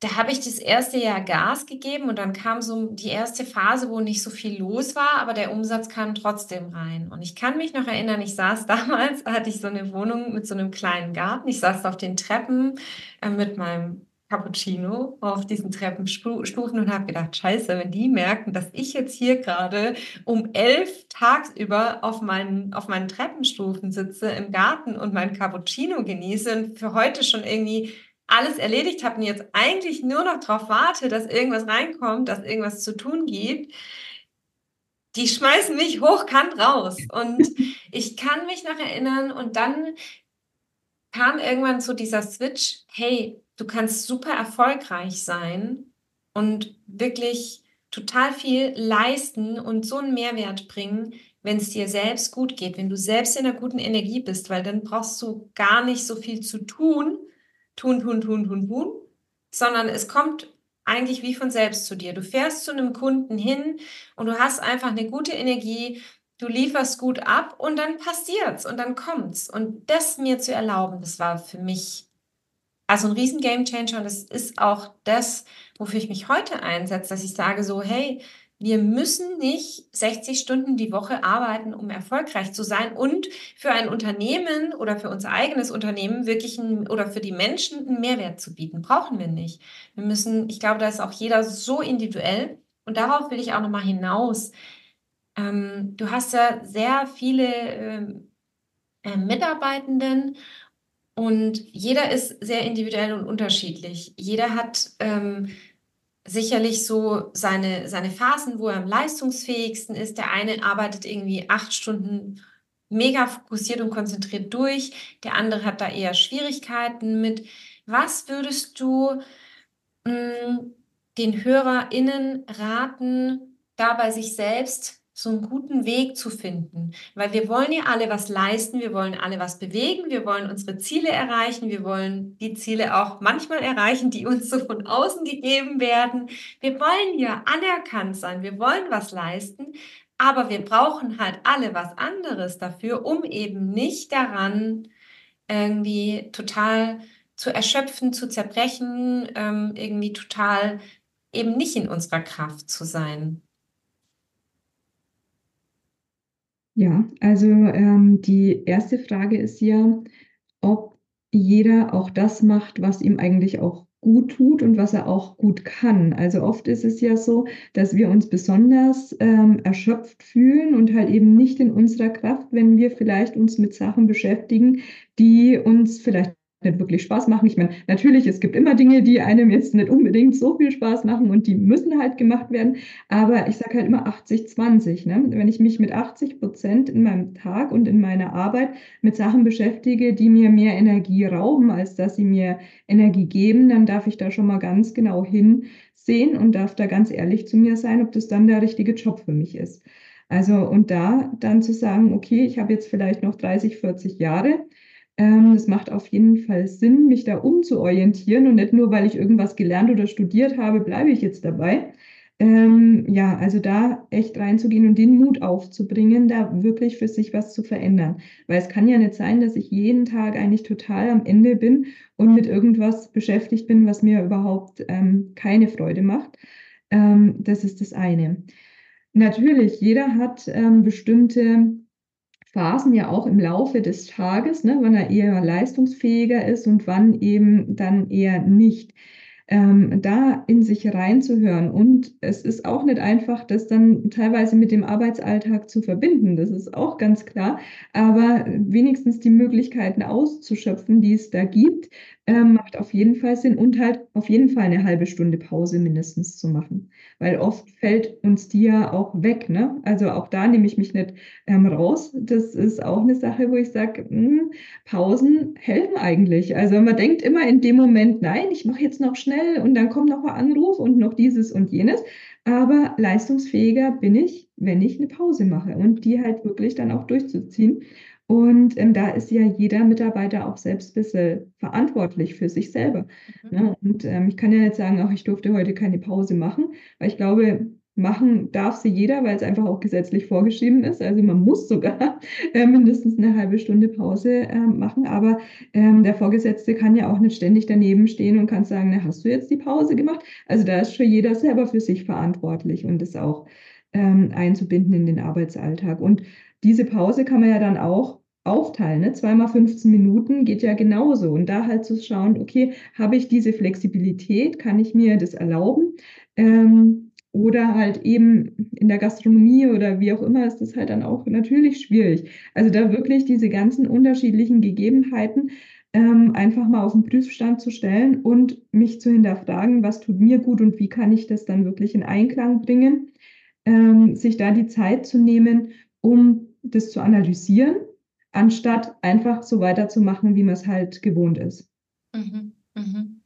da habe ich das erste Jahr Gas gegeben und dann kam so die erste Phase, wo nicht so viel los war, aber der Umsatz kam trotzdem rein. Und ich kann mich noch erinnern, ich saß damals, hatte ich so eine Wohnung mit so einem kleinen Garten. Ich saß auf den Treppen äh, mit meinem Cappuccino auf diesen Treppenstufen und habe gedacht, scheiße, wenn die merken, dass ich jetzt hier gerade um elf tagsüber auf meinen, auf meinen Treppenstufen sitze im Garten und mein Cappuccino genieße und für heute schon irgendwie alles erledigt habe und jetzt eigentlich nur noch darauf warte, dass irgendwas reinkommt, dass irgendwas zu tun gibt, die schmeißen mich hochkant raus. Und ich kann mich noch erinnern und dann kam irgendwann so dieser Switch, hey, du kannst super erfolgreich sein und wirklich total viel leisten und so einen Mehrwert bringen, wenn es dir selbst gut geht, wenn du selbst in einer guten Energie bist, weil dann brauchst du gar nicht so viel zu tun, tun, tun, tun, tun, tun, sondern es kommt eigentlich wie von selbst zu dir. Du fährst zu einem Kunden hin und du hast einfach eine gute Energie, du lieferst gut ab und dann passiert's und dann kommt's. Und das mir zu erlauben, das war für mich also ein riesen Game Changer und das ist auch das, wofür ich mich heute einsetze, dass ich sage so, hey, wir müssen nicht 60 Stunden die Woche arbeiten, um erfolgreich zu sein und für ein Unternehmen oder für unser eigenes Unternehmen wirklich ein, oder für die Menschen einen Mehrwert zu bieten. Brauchen wir nicht. Wir müssen, ich glaube, da ist auch jeder so individuell und darauf will ich auch nochmal hinaus. Ähm, du hast ja sehr viele ähm, äh, Mitarbeitenden und jeder ist sehr individuell und unterschiedlich. Jeder hat ähm, sicherlich so seine, seine Phasen, wo er am leistungsfähigsten ist. Der eine arbeitet irgendwie acht Stunden mega fokussiert und konzentriert durch. Der andere hat da eher Schwierigkeiten mit. Was würdest du mh, mm, den HörerInnen raten, da bei sich selbst so einen guten Weg zu finden. Weil wir wollen ja alle was leisten, wir wollen alle was bewegen, wir wollen unsere Ziele erreichen, wir wollen die Ziele auch manchmal erreichen, die uns so von außen gegeben werden. Wir wollen ja anerkannt sein, wir wollen was leisten, aber wir brauchen halt alle was anderes dafür, um eben nicht daran irgendwie total zu erschöpfen, zu zerbrechen, ähm, irgendwie total eben nicht in unserer Kraft zu sein. Ja, also ähm, die erste Frage ist ja, ob jeder auch das macht, was ihm eigentlich auch gut tut und was er auch gut kann. Also oft ist es ja so, dass wir uns besonders ähm, erschöpft fühlen und halt eben nicht in unserer Kraft, wenn wir vielleicht uns mit Sachen beschäftigen, die uns vielleicht nicht wirklich Spaß machen. Ich meine, natürlich, es gibt immer Dinge, die einem jetzt nicht unbedingt so viel Spaß machen und die müssen halt gemacht werden. Aber ich sage halt immer 80, 20. Ne? Wenn ich mich mit 80 Prozent in meinem Tag und in meiner Arbeit mit Sachen beschäftige, die mir mehr Energie rauben, als dass sie mir Energie geben, dann darf ich da schon mal ganz genau hinsehen und darf da ganz ehrlich zu mir sein, ob das dann der richtige Job für mich ist. Also und da dann zu sagen, okay, ich habe jetzt vielleicht noch 30, 40 Jahre es macht auf jeden Fall Sinn, mich da umzuorientieren und nicht nur, weil ich irgendwas gelernt oder studiert habe, bleibe ich jetzt dabei. Ähm, ja, also da echt reinzugehen und den Mut aufzubringen, da wirklich für sich was zu verändern. Weil es kann ja nicht sein, dass ich jeden Tag eigentlich total am Ende bin und mit irgendwas beschäftigt bin, was mir überhaupt ähm, keine Freude macht. Ähm, das ist das eine. Natürlich, jeder hat ähm, bestimmte Phasen ja auch im Laufe des Tages, ne, wann er eher leistungsfähiger ist und wann eben dann eher nicht. Ähm, da in sich reinzuhören. Und es ist auch nicht einfach, das dann teilweise mit dem Arbeitsalltag zu verbinden. Das ist auch ganz klar. Aber wenigstens die Möglichkeiten auszuschöpfen, die es da gibt, ähm, macht auf jeden Fall Sinn und halt auf jeden Fall eine halbe Stunde Pause mindestens zu machen. Weil oft fällt uns die ja auch weg. Ne? Also auch da nehme ich mich nicht ähm, raus. Das ist auch eine Sache, wo ich sage, hm, Pausen helfen eigentlich. Also man denkt immer in dem Moment, nein, ich mache jetzt noch schnell und dann kommt noch ein Anruf und noch dieses und jenes. Aber leistungsfähiger bin ich, wenn ich eine Pause mache und die halt wirklich dann auch durchzuziehen. Und ähm, da ist ja jeder Mitarbeiter auch selbst ein bisschen verantwortlich für sich selber. Mhm. Ne? Und ähm, ich kann ja nicht sagen, ach, ich durfte heute keine Pause machen, weil ich glaube, machen darf sie jeder, weil es einfach auch gesetzlich vorgeschrieben ist. Also man muss sogar äh, mindestens eine halbe Stunde Pause äh, machen. Aber ähm, der Vorgesetzte kann ja auch nicht ständig daneben stehen und kann sagen, na, hast du jetzt die Pause gemacht? Also da ist schon jeder selber für sich verantwortlich und das auch ähm, einzubinden in den Arbeitsalltag. Und diese Pause kann man ja dann auch aufteilen. Ne? Zweimal 15 Minuten geht ja genauso. Und da halt zu schauen, okay, habe ich diese Flexibilität? Kann ich mir das erlauben? Ähm, oder halt eben in der Gastronomie oder wie auch immer ist das halt dann auch natürlich schwierig. Also da wirklich diese ganzen unterschiedlichen Gegebenheiten ähm, einfach mal auf den Prüfstand zu stellen und mich zu hinterfragen, was tut mir gut und wie kann ich das dann wirklich in Einklang bringen, ähm, sich da die Zeit zu nehmen, um das zu analysieren anstatt einfach so weiterzumachen, wie man es halt gewohnt ist. Mhm, mhm.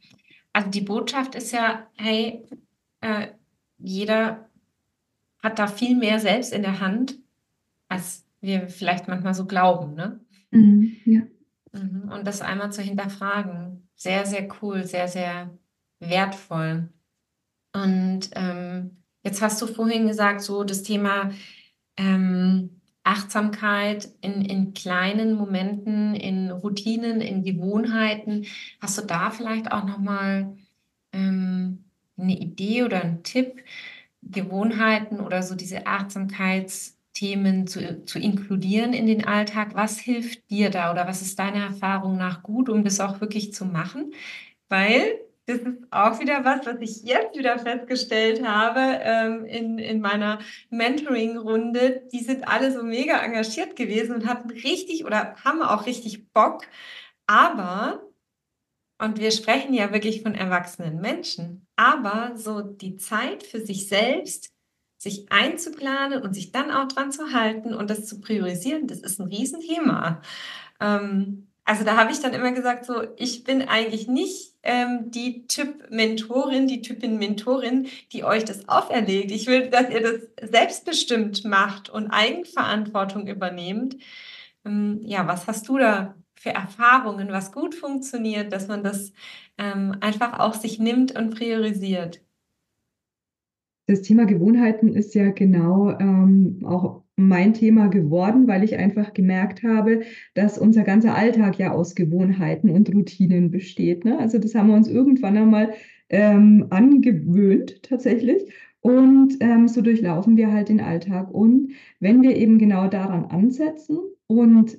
Also die Botschaft ist ja, hey, äh, jeder hat da viel mehr selbst in der Hand, als wir vielleicht manchmal so glauben, ne? Mhm, ja. Mhm, und das einmal zu hinterfragen. Sehr, sehr cool, sehr, sehr wertvoll. Und ähm, jetzt hast du vorhin gesagt, so das Thema ähm, Achtsamkeit in, in kleinen Momenten, in Routinen, in Gewohnheiten. Hast du da vielleicht auch nochmal ähm, eine Idee oder einen Tipp, Gewohnheiten oder so diese Achtsamkeitsthemen zu, zu inkludieren in den Alltag. Was hilft dir da oder was ist deiner Erfahrung nach gut, um das auch wirklich zu machen? Weil das ist auch wieder was, was ich jetzt wieder festgestellt habe ähm, in, in meiner Mentoring-Runde. Die sind alle so mega engagiert gewesen und hatten richtig oder haben auch richtig Bock. Aber, und wir sprechen ja wirklich von erwachsenen Menschen, aber so die Zeit für sich selbst, sich einzuplanen und sich dann auch dran zu halten und das zu priorisieren, das ist ein Riesenthema. Ähm, also da habe ich dann immer gesagt, so, ich bin eigentlich nicht ähm, die Typ-Mentorin, die Typin-Mentorin, die euch das auferlegt. Ich will, dass ihr das selbstbestimmt macht und Eigenverantwortung übernehmt. Ähm, ja, was hast du da für Erfahrungen, was gut funktioniert, dass man das ähm, einfach auch sich nimmt und priorisiert? Das Thema Gewohnheiten ist ja genau ähm, auch mein Thema geworden, weil ich einfach gemerkt habe, dass unser ganzer Alltag ja aus Gewohnheiten und Routinen besteht. Ne? Also das haben wir uns irgendwann einmal ähm, angewöhnt tatsächlich. Und ähm, so durchlaufen wir halt den Alltag. Und wenn wir eben genau daran ansetzen und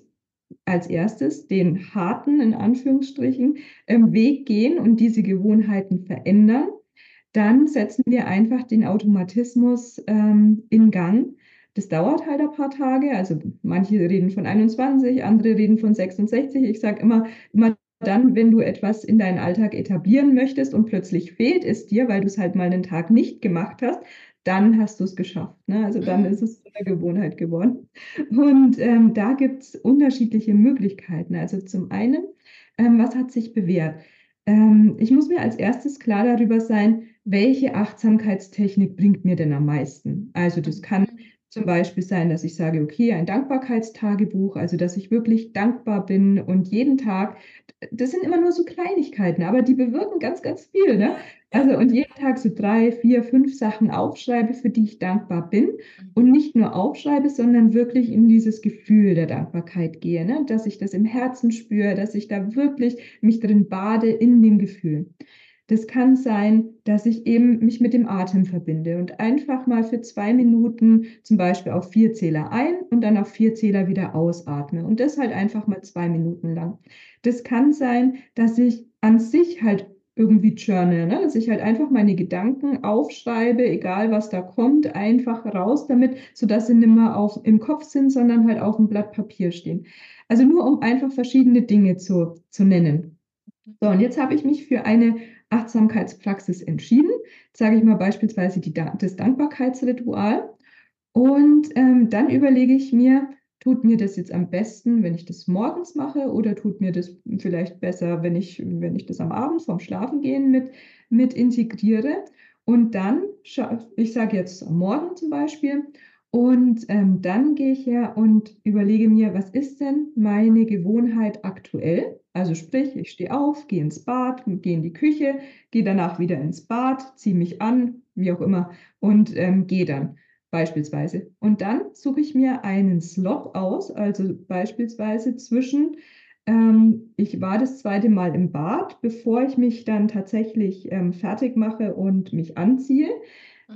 als erstes den harten, in Anführungsstrichen, ähm, Weg gehen und diese Gewohnheiten verändern, dann setzen wir einfach den Automatismus ähm, in Gang das dauert halt ein paar Tage. Also manche reden von 21, andere reden von 66. Ich sage immer, immer dann, wenn du etwas in deinen Alltag etablieren möchtest und plötzlich fehlt es dir, weil du es halt mal einen Tag nicht gemacht hast, dann hast du es geschafft. Ne? Also dann mhm. ist es eine Gewohnheit geworden. Und ähm, da gibt es unterschiedliche Möglichkeiten. Also zum einen, ähm, was hat sich bewährt? Ähm, ich muss mir als erstes klar darüber sein, welche Achtsamkeitstechnik bringt mir denn am meisten? Also das kann mhm zum Beispiel sein, dass ich sage, okay, ein Dankbarkeitstagebuch, also dass ich wirklich dankbar bin und jeden Tag, das sind immer nur so Kleinigkeiten, aber die bewirken ganz, ganz viel. Ne? Also und jeden Tag so drei, vier, fünf Sachen aufschreibe, für die ich dankbar bin mhm. und nicht nur aufschreibe, sondern wirklich in dieses Gefühl der Dankbarkeit gehe, ne? dass ich das im Herzen spüre, dass ich da wirklich mich drin bade in dem Gefühl. Das kann sein, dass ich eben mich mit dem Atem verbinde und einfach mal für zwei Minuten zum Beispiel auf vier Zähler ein und dann auf vier Zähler wieder ausatme und das halt einfach mal zwei Minuten lang. Das kann sein, dass ich an sich halt irgendwie journal, ne? dass ich halt einfach meine Gedanken aufschreibe, egal was da kommt, einfach raus damit, sodass sie nicht mehr auf, im Kopf sind, sondern halt auf dem Blatt Papier stehen. Also nur um einfach verschiedene Dinge zu, zu nennen. So, und jetzt habe ich mich für eine Achtsamkeitspraxis entschieden. sage ich mal beispielsweise die, das Dankbarkeitsritual. Und ähm, dann überlege ich mir, tut mir das jetzt am besten, wenn ich das morgens mache oder tut mir das vielleicht besser, wenn ich, wenn ich das am Abend vorm Schlafengehen mit, mit integriere. Und dann, ich sage jetzt am Morgen zum Beispiel, und ähm, dann gehe ich her und überlege mir, was ist denn meine Gewohnheit aktuell? Also sprich, ich stehe auf, gehe ins Bad, gehe in die Küche, gehe danach wieder ins Bad, ziehe mich an, wie auch immer, und ähm, gehe dann beispielsweise. Und dann suche ich mir einen Slot aus, also beispielsweise zwischen, ähm, ich war das zweite Mal im Bad, bevor ich mich dann tatsächlich ähm, fertig mache und mich anziehe.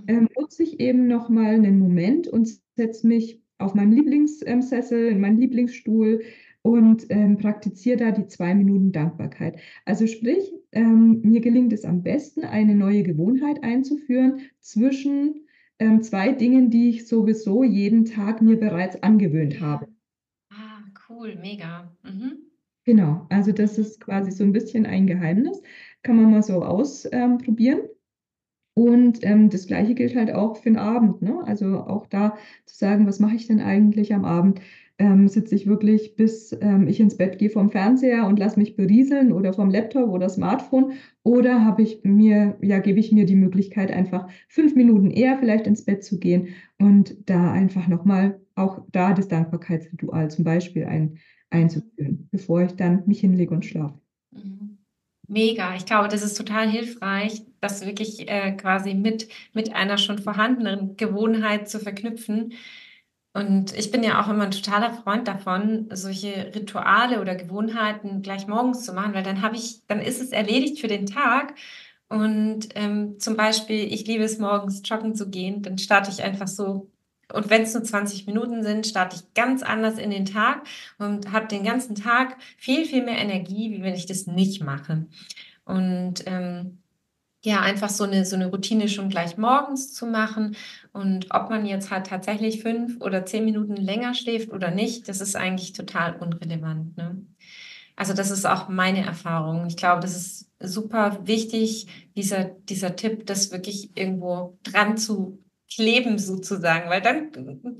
Ähm, nutze ich eben nochmal einen Moment und setze mich auf meinen Lieblingssessel, in meinen Lieblingsstuhl und ähm, praktiziere da die zwei Minuten Dankbarkeit. Also sprich, ähm, mir gelingt es am besten, eine neue Gewohnheit einzuführen zwischen ähm, zwei Dingen, die ich sowieso jeden Tag mir bereits angewöhnt habe. Ah, cool, mega. Mhm. Genau, also das ist quasi so ein bisschen ein Geheimnis. Kann man mal so ausprobieren. Und ähm, das Gleiche gilt halt auch für den Abend. Ne? Also auch da zu sagen, was mache ich denn eigentlich am Abend? Ähm, sitze ich wirklich, bis ähm, ich ins Bett gehe vom Fernseher und lasse mich berieseln oder vom Laptop oder Smartphone? Oder habe ich mir, ja, gebe ich mir die Möglichkeit, einfach fünf Minuten eher vielleicht ins Bett zu gehen und da einfach nochmal auch da das Dankbarkeitsritual zum Beispiel ein, einzuführen, bevor ich dann mich hinlege und schlafe. Mhm. Mega. Ich glaube, das ist total hilfreich, das wirklich äh, quasi mit, mit einer schon vorhandenen Gewohnheit zu verknüpfen. Und ich bin ja auch immer ein totaler Freund davon, solche Rituale oder Gewohnheiten gleich morgens zu machen, weil dann habe ich, dann ist es erledigt für den Tag Und ähm, zum Beispiel, ich liebe es morgens joggen zu gehen, dann starte ich einfach so und wenn es nur 20 Minuten sind, starte ich ganz anders in den Tag und habe den ganzen Tag viel, viel mehr Energie, wie wenn ich das nicht mache. Und ähm, ja, einfach so eine, so eine Routine schon gleich morgens zu machen. Und ob man jetzt halt tatsächlich fünf oder zehn Minuten länger schläft oder nicht, das ist eigentlich total unrelevant. Ne? Also das ist auch meine Erfahrung. Ich glaube, das ist super wichtig, dieser, dieser Tipp, das wirklich irgendwo dran zu kleben sozusagen, weil dann,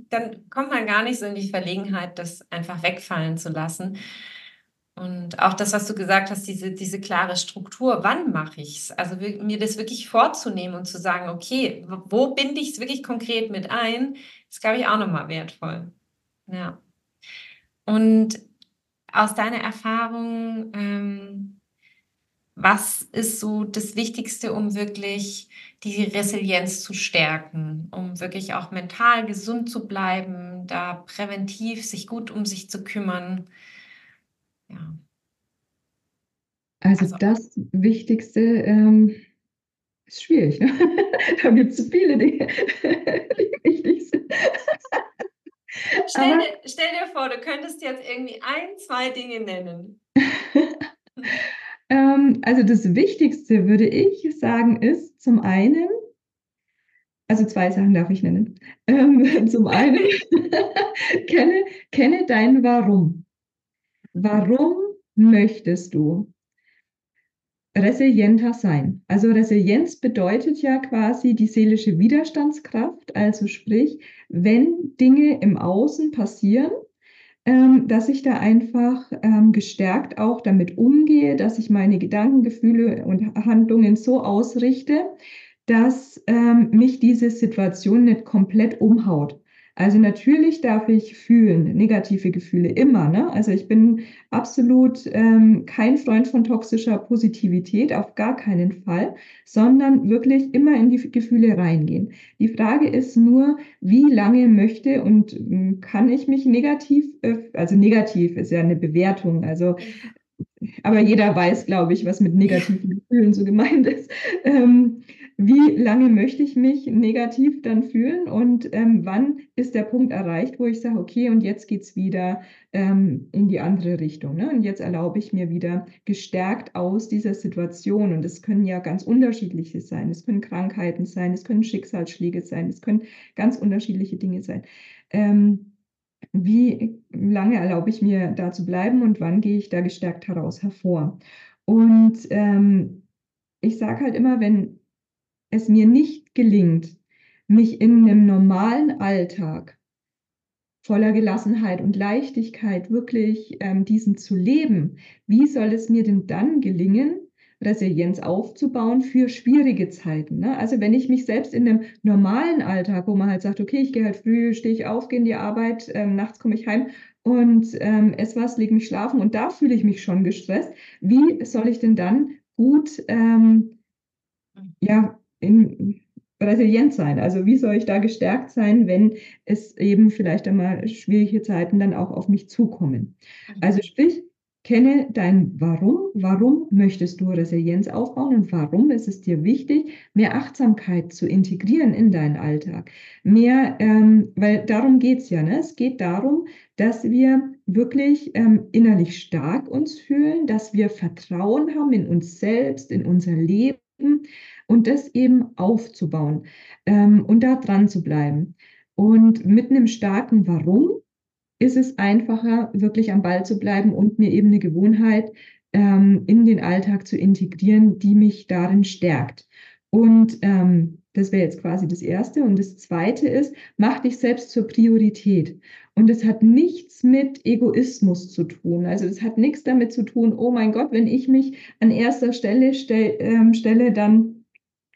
dann kommt man gar nicht so in die Verlegenheit, das einfach wegfallen zu lassen. Und auch das, was du gesagt hast, diese, diese klare Struktur, wann mache ich es? Also mir das wirklich vorzunehmen und zu sagen, okay, wo binde ich es wirklich konkret mit ein, ist, glaube ich, auch nochmal wertvoll. Ja. Und aus deiner Erfahrung, ähm, was ist so das Wichtigste, um wirklich die Resilienz zu stärken, um wirklich auch mental gesund zu bleiben, da präventiv sich gut um sich zu kümmern. Ja. Also, also das Wichtigste ähm, ist schwierig. Ne? da gibt es viele Dinge, die wichtig sind. Stell, dir, stell dir vor, du könntest jetzt irgendwie ein, zwei Dinge nennen. Ähm, also das Wichtigste, würde ich sagen, ist zum einen, also zwei Sachen darf ich nennen. Ähm, zum einen, kenne, kenne dein Warum. Warum möchtest du resilienter sein? Also Resilienz bedeutet ja quasi die seelische Widerstandskraft, also sprich, wenn Dinge im Außen passieren, ähm, dass ich da einfach ähm, gestärkt auch damit umgehe, dass ich meine Gedanken, Gefühle und Handlungen so ausrichte, dass ähm, mich diese Situation nicht komplett umhaut. Also natürlich darf ich fühlen, negative Gefühle immer. Ne? Also ich bin absolut ähm, kein Freund von toxischer Positivität, auf gar keinen Fall, sondern wirklich immer in die Gefühle reingehen. Die Frage ist nur, wie lange möchte und hm, kann ich mich negativ, äh, also negativ ist ja eine Bewertung, also aber jeder weiß, glaube ich, was mit negativen Gefühlen so gemeint ist. Ähm, wie lange möchte ich mich negativ dann fühlen und ähm, wann ist der Punkt erreicht, wo ich sage, okay, und jetzt geht es wieder ähm, in die andere Richtung. Ne? Und jetzt erlaube ich mir wieder gestärkt aus dieser Situation. Und es können ja ganz unterschiedliche sein. Es können Krankheiten sein, es können Schicksalsschläge sein, es können ganz unterschiedliche Dinge sein. Ähm, wie lange erlaube ich mir da zu bleiben und wann gehe ich da gestärkt heraus hervor? Und ähm, ich sage halt immer, wenn es mir nicht gelingt, mich in einem normalen Alltag voller Gelassenheit und Leichtigkeit wirklich ähm, diesen zu leben, wie soll es mir denn dann gelingen, Resilienz aufzubauen für schwierige Zeiten. Ne? Also wenn ich mich selbst in einem normalen Alltag, wo man halt sagt, okay, ich gehe halt früh, stehe ich auf, gehe in die Arbeit, ähm, nachts komme ich heim und ähm, esse was, lege mich schlafen und da fühle ich mich schon gestresst. Wie soll ich denn dann gut ähm, ja, in, resilient sein? Also wie soll ich da gestärkt sein, wenn es eben vielleicht einmal schwierige Zeiten dann auch auf mich zukommen? Mhm. Also sprich, kenne dein Warum. Warum möchtest du Resilienz aufbauen und warum ist es dir wichtig, mehr Achtsamkeit zu integrieren in deinen Alltag? Mehr, ähm, weil darum geht es ja. Ne? Es geht darum, dass wir wirklich ähm, innerlich stark uns fühlen, dass wir Vertrauen haben in uns selbst, in unser Leben und das eben aufzubauen ähm, und da dran zu bleiben. Und mit einem starken Warum ist es einfacher, wirklich am Ball zu bleiben und mir eben eine Gewohnheit ähm, in den Alltag zu integrieren, die mich darin stärkt. Und ähm, das wäre jetzt quasi das Erste. Und das Zweite ist, mach dich selbst zur Priorität. Und es hat nichts mit Egoismus zu tun. Also es hat nichts damit zu tun, oh mein Gott, wenn ich mich an erster Stelle stell, ähm, stelle, dann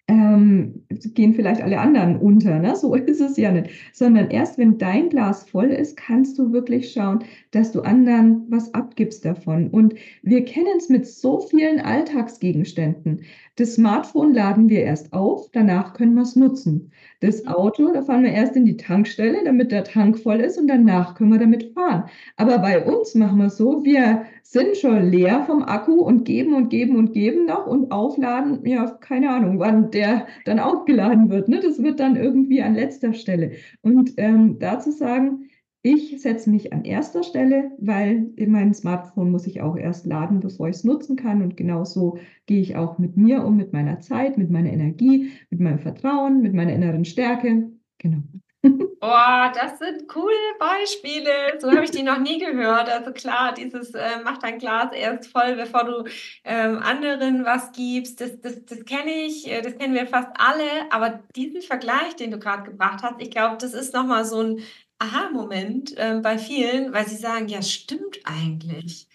ähm, gehen vielleicht alle anderen unter. Ne? So ist es ja nicht. Sondern erst wenn dein Glas voll ist, kannst du wirklich schauen, dass du anderen was abgibst davon. Und wir kennen es mit so vielen Alltagsgegenständen. Das Smartphone laden wir erst auf, danach können wir es nutzen. Das mhm. Auto, da fahren wir erst in die Tankstelle, damit der Tank voll ist und danach können wir damit fahren. Aber bei uns machen wir so, wir sind schon leer vom Akku und geben und geben und geben noch und aufladen, ja, keine Ahnung, wann der dann aufgeladen wird. Ne? Das wird dann irgendwie an letzter Stelle. Und ähm, dazu sagen, ich setze mich an erster Stelle, weil in meinem Smartphone muss ich auch erst laden, bevor ich es nutzen kann. Und genauso gehe ich auch mit mir um, mit meiner Zeit, mit meiner Energie, mit meinem Vertrauen, mit meiner inneren Stärke. Genau. Boah, das sind coole Beispiele. So habe ich die noch nie gehört. Also klar, dieses äh, mach dein Glas erst voll, bevor du ähm, anderen was gibst. Das, das, das kenne ich, äh, das kennen wir fast alle. Aber diesen Vergleich, den du gerade gebracht hast, ich glaube, das ist nochmal so ein Aha-Moment äh, bei vielen, weil sie sagen, ja, stimmt eigentlich.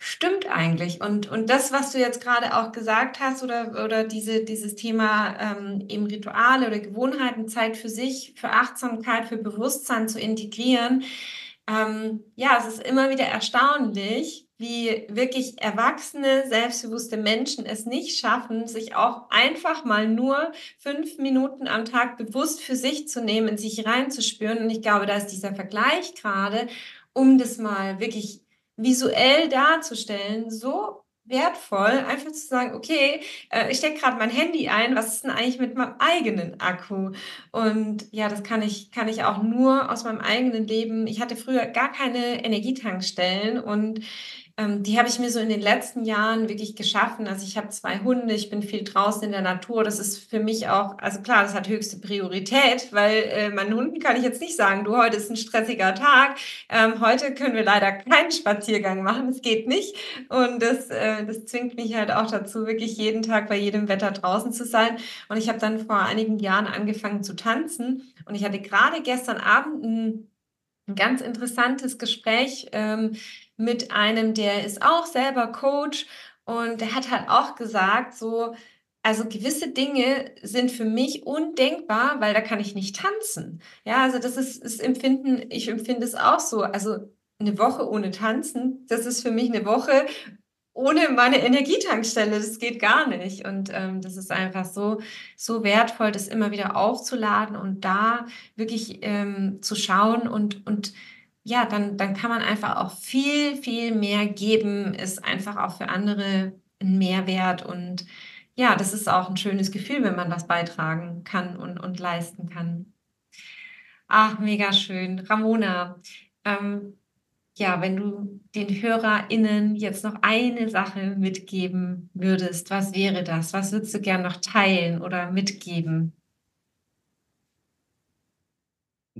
Stimmt eigentlich. Und, und das, was du jetzt gerade auch gesagt hast, oder, oder diese, dieses Thema ähm, eben Rituale oder Gewohnheiten, Zeit für sich, für Achtsamkeit, für Bewusstsein zu integrieren, ähm, ja, es ist immer wieder erstaunlich, wie wirklich erwachsene, selbstbewusste Menschen es nicht schaffen, sich auch einfach mal nur fünf Minuten am Tag bewusst für sich zu nehmen, in sich reinzuspüren. Und ich glaube, da ist dieser Vergleich gerade, um das mal wirklich visuell darzustellen, so wertvoll, einfach zu sagen, okay, äh, ich stecke gerade mein Handy ein, was ist denn eigentlich mit meinem eigenen Akku? Und ja, das kann ich, kann ich auch nur aus meinem eigenen Leben. Ich hatte früher gar keine Energietankstellen und ähm, die habe ich mir so in den letzten Jahren wirklich geschaffen. Also ich habe zwei Hunde, ich bin viel draußen in der Natur. Das ist für mich auch, also klar, das hat höchste Priorität, weil äh, meinen Hunden kann ich jetzt nicht sagen, du, heute ist ein stressiger Tag. Ähm, heute können wir leider keinen Spaziergang machen, es geht nicht. Und das, äh, das zwingt mich halt auch dazu, wirklich jeden Tag bei jedem Wetter draußen zu sein. Und ich habe dann vor einigen Jahren angefangen zu tanzen. Und ich hatte gerade gestern Abend ein, ein ganz interessantes Gespräch. Ähm, mit einem, der ist auch selber Coach und der hat halt auch gesagt, so, also gewisse Dinge sind für mich undenkbar, weil da kann ich nicht tanzen. Ja, also das ist das Empfinden, ich empfinde es auch so. Also eine Woche ohne Tanzen, das ist für mich eine Woche ohne meine Energietankstelle. Das geht gar nicht. Und ähm, das ist einfach so, so wertvoll, das immer wieder aufzuladen und da wirklich ähm, zu schauen und, und ja, dann, dann kann man einfach auch viel, viel mehr geben, ist einfach auch für andere ein Mehrwert und ja, das ist auch ein schönes Gefühl, wenn man das beitragen kann und, und leisten kann. Ach, mega schön. Ramona, ähm, ja, wenn du den HörerInnen jetzt noch eine Sache mitgeben würdest, was wäre das? Was würdest du gern noch teilen oder mitgeben?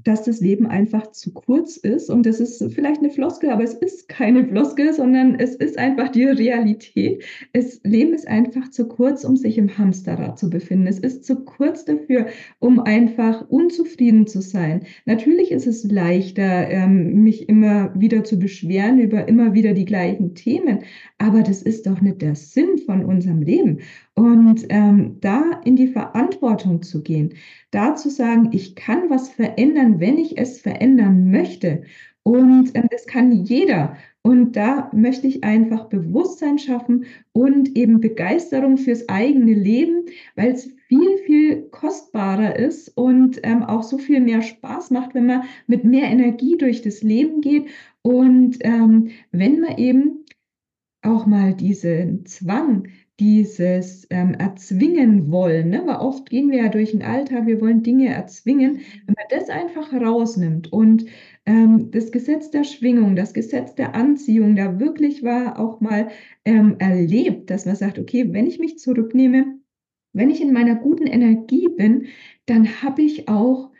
Dass das Leben einfach zu kurz ist. Und das ist vielleicht eine Floskel, aber es ist keine Floskel, sondern es ist einfach die Realität. Das Leben ist einfach zu kurz, um sich im Hamsterrad zu befinden. Es ist zu kurz dafür, um einfach unzufrieden zu sein. Natürlich ist es leichter, ähm, mich immer wieder zu beschweren über immer wieder die gleichen Themen, aber das ist doch nicht der Sinn von unserem Leben. Und ähm, da in die Verantwortung zu gehen, da zu sagen, ich kann was verändern, wenn ich es verändern möchte. Und ähm, das kann jeder. Und da möchte ich einfach Bewusstsein schaffen und eben Begeisterung fürs eigene Leben, weil es viel, viel kostbarer ist und ähm, auch so viel mehr Spaß macht, wenn man mit mehr Energie durch das Leben geht. Und ähm, wenn man eben auch mal diesen Zwang, dieses ähm, Erzwingen wollen, ne? weil oft gehen wir ja durch den Alltag, wir wollen Dinge erzwingen, wenn man das einfach rausnimmt und ähm, das Gesetz der Schwingung, das Gesetz der Anziehung da wirklich war auch mal ähm, erlebt, dass man sagt, okay, wenn ich mich zurücknehme, wenn ich in meiner guten Energie bin, dann habe ich auch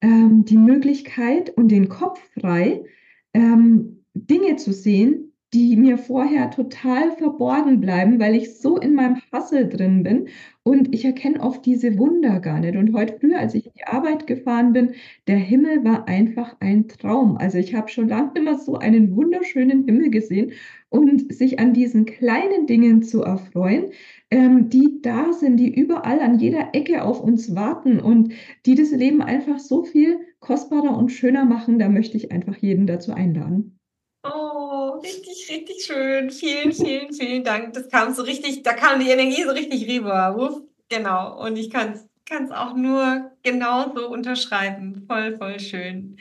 ähm, die Möglichkeit und den Kopf frei, ähm, Dinge zu sehen, die mir vorher total verborgen bleiben, weil ich so in meinem Hassel drin bin und ich erkenne oft diese Wunder gar nicht. Und heute früh, als ich in die Arbeit gefahren bin, der Himmel war einfach ein Traum. Also ich habe schon lange immer so einen wunderschönen Himmel gesehen und sich an diesen kleinen Dingen zu erfreuen, ähm, die da sind, die überall an jeder Ecke auf uns warten und die das Leben einfach so viel kostbarer und schöner machen, da möchte ich einfach jeden dazu einladen. Oh, richtig, richtig schön. Vielen, vielen, vielen Dank. Das kam so richtig, da kam die Energie so richtig rüber. Genau. Und ich kann es auch nur genauso unterschreiben. Voll, voll schön.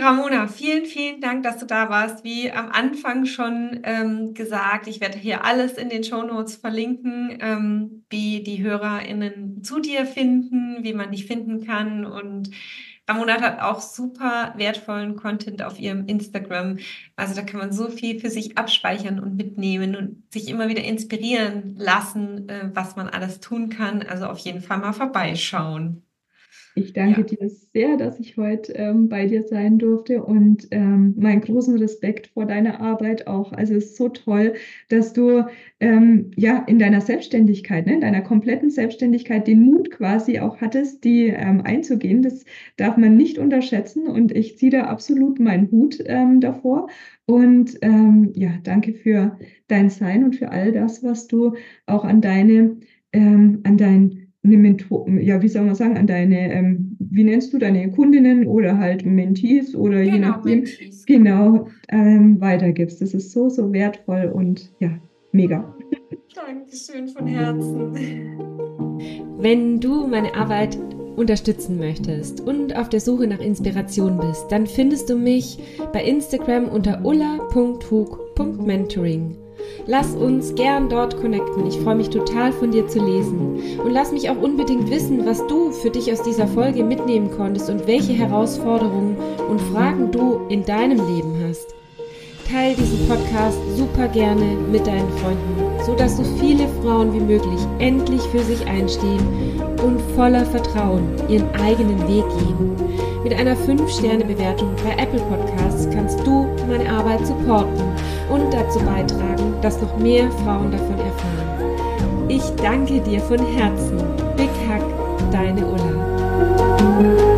Ramona, vielen, vielen Dank, dass du da warst. Wie am Anfang schon ähm, gesagt, ich werde hier alles in den Show Notes verlinken, ähm, wie die HörerInnen zu dir finden, wie man dich finden kann. Und Ramona hat auch super wertvollen Content auf ihrem Instagram. Also da kann man so viel für sich abspeichern und mitnehmen und sich immer wieder inspirieren lassen, äh, was man alles tun kann. Also auf jeden Fall mal vorbeischauen. Ich danke ja. dir sehr, dass ich heute ähm, bei dir sein durfte und ähm, meinen großen Respekt vor deiner Arbeit auch. Also es ist so toll, dass du ähm, ja in deiner Selbstständigkeit, ne, in deiner kompletten Selbstständigkeit den Mut quasi auch hattest, die ähm, einzugehen. Das darf man nicht unterschätzen und ich ziehe da absolut meinen Hut ähm, davor. Und ähm, ja, danke für dein Sein und für all das, was du auch an deine, an dein eine Mentor, ja, wie soll man sagen, an deine, ähm, wie nennst du deine Kundinnen oder halt Mentees oder genau, je nachdem, Mentees. genau, ähm, weitergibst. Das ist so, so wertvoll und ja, mega. Dankeschön von Herzen. Wenn du meine Arbeit unterstützen möchtest und auf der Suche nach Inspiration bist, dann findest du mich bei Instagram unter ulla.hug.mentoring. Lass uns gern dort connecten. Ich freue mich total von dir zu lesen. Und lass mich auch unbedingt wissen, was du für dich aus dieser Folge mitnehmen konntest und welche Herausforderungen und Fragen du in deinem Leben hast. Teil diesen Podcast super gerne mit deinen Freunden, sodass so viele Frauen wie möglich endlich für sich einstehen und voller Vertrauen ihren eigenen Weg gehen. Mit einer 5-Sterne-Bewertung bei Apple Podcasts kannst du meine Arbeit supporten und dazu beitragen, dass noch mehr Frauen davon erfahren. Ich danke dir von Herzen. Big Hug, deine Ulla.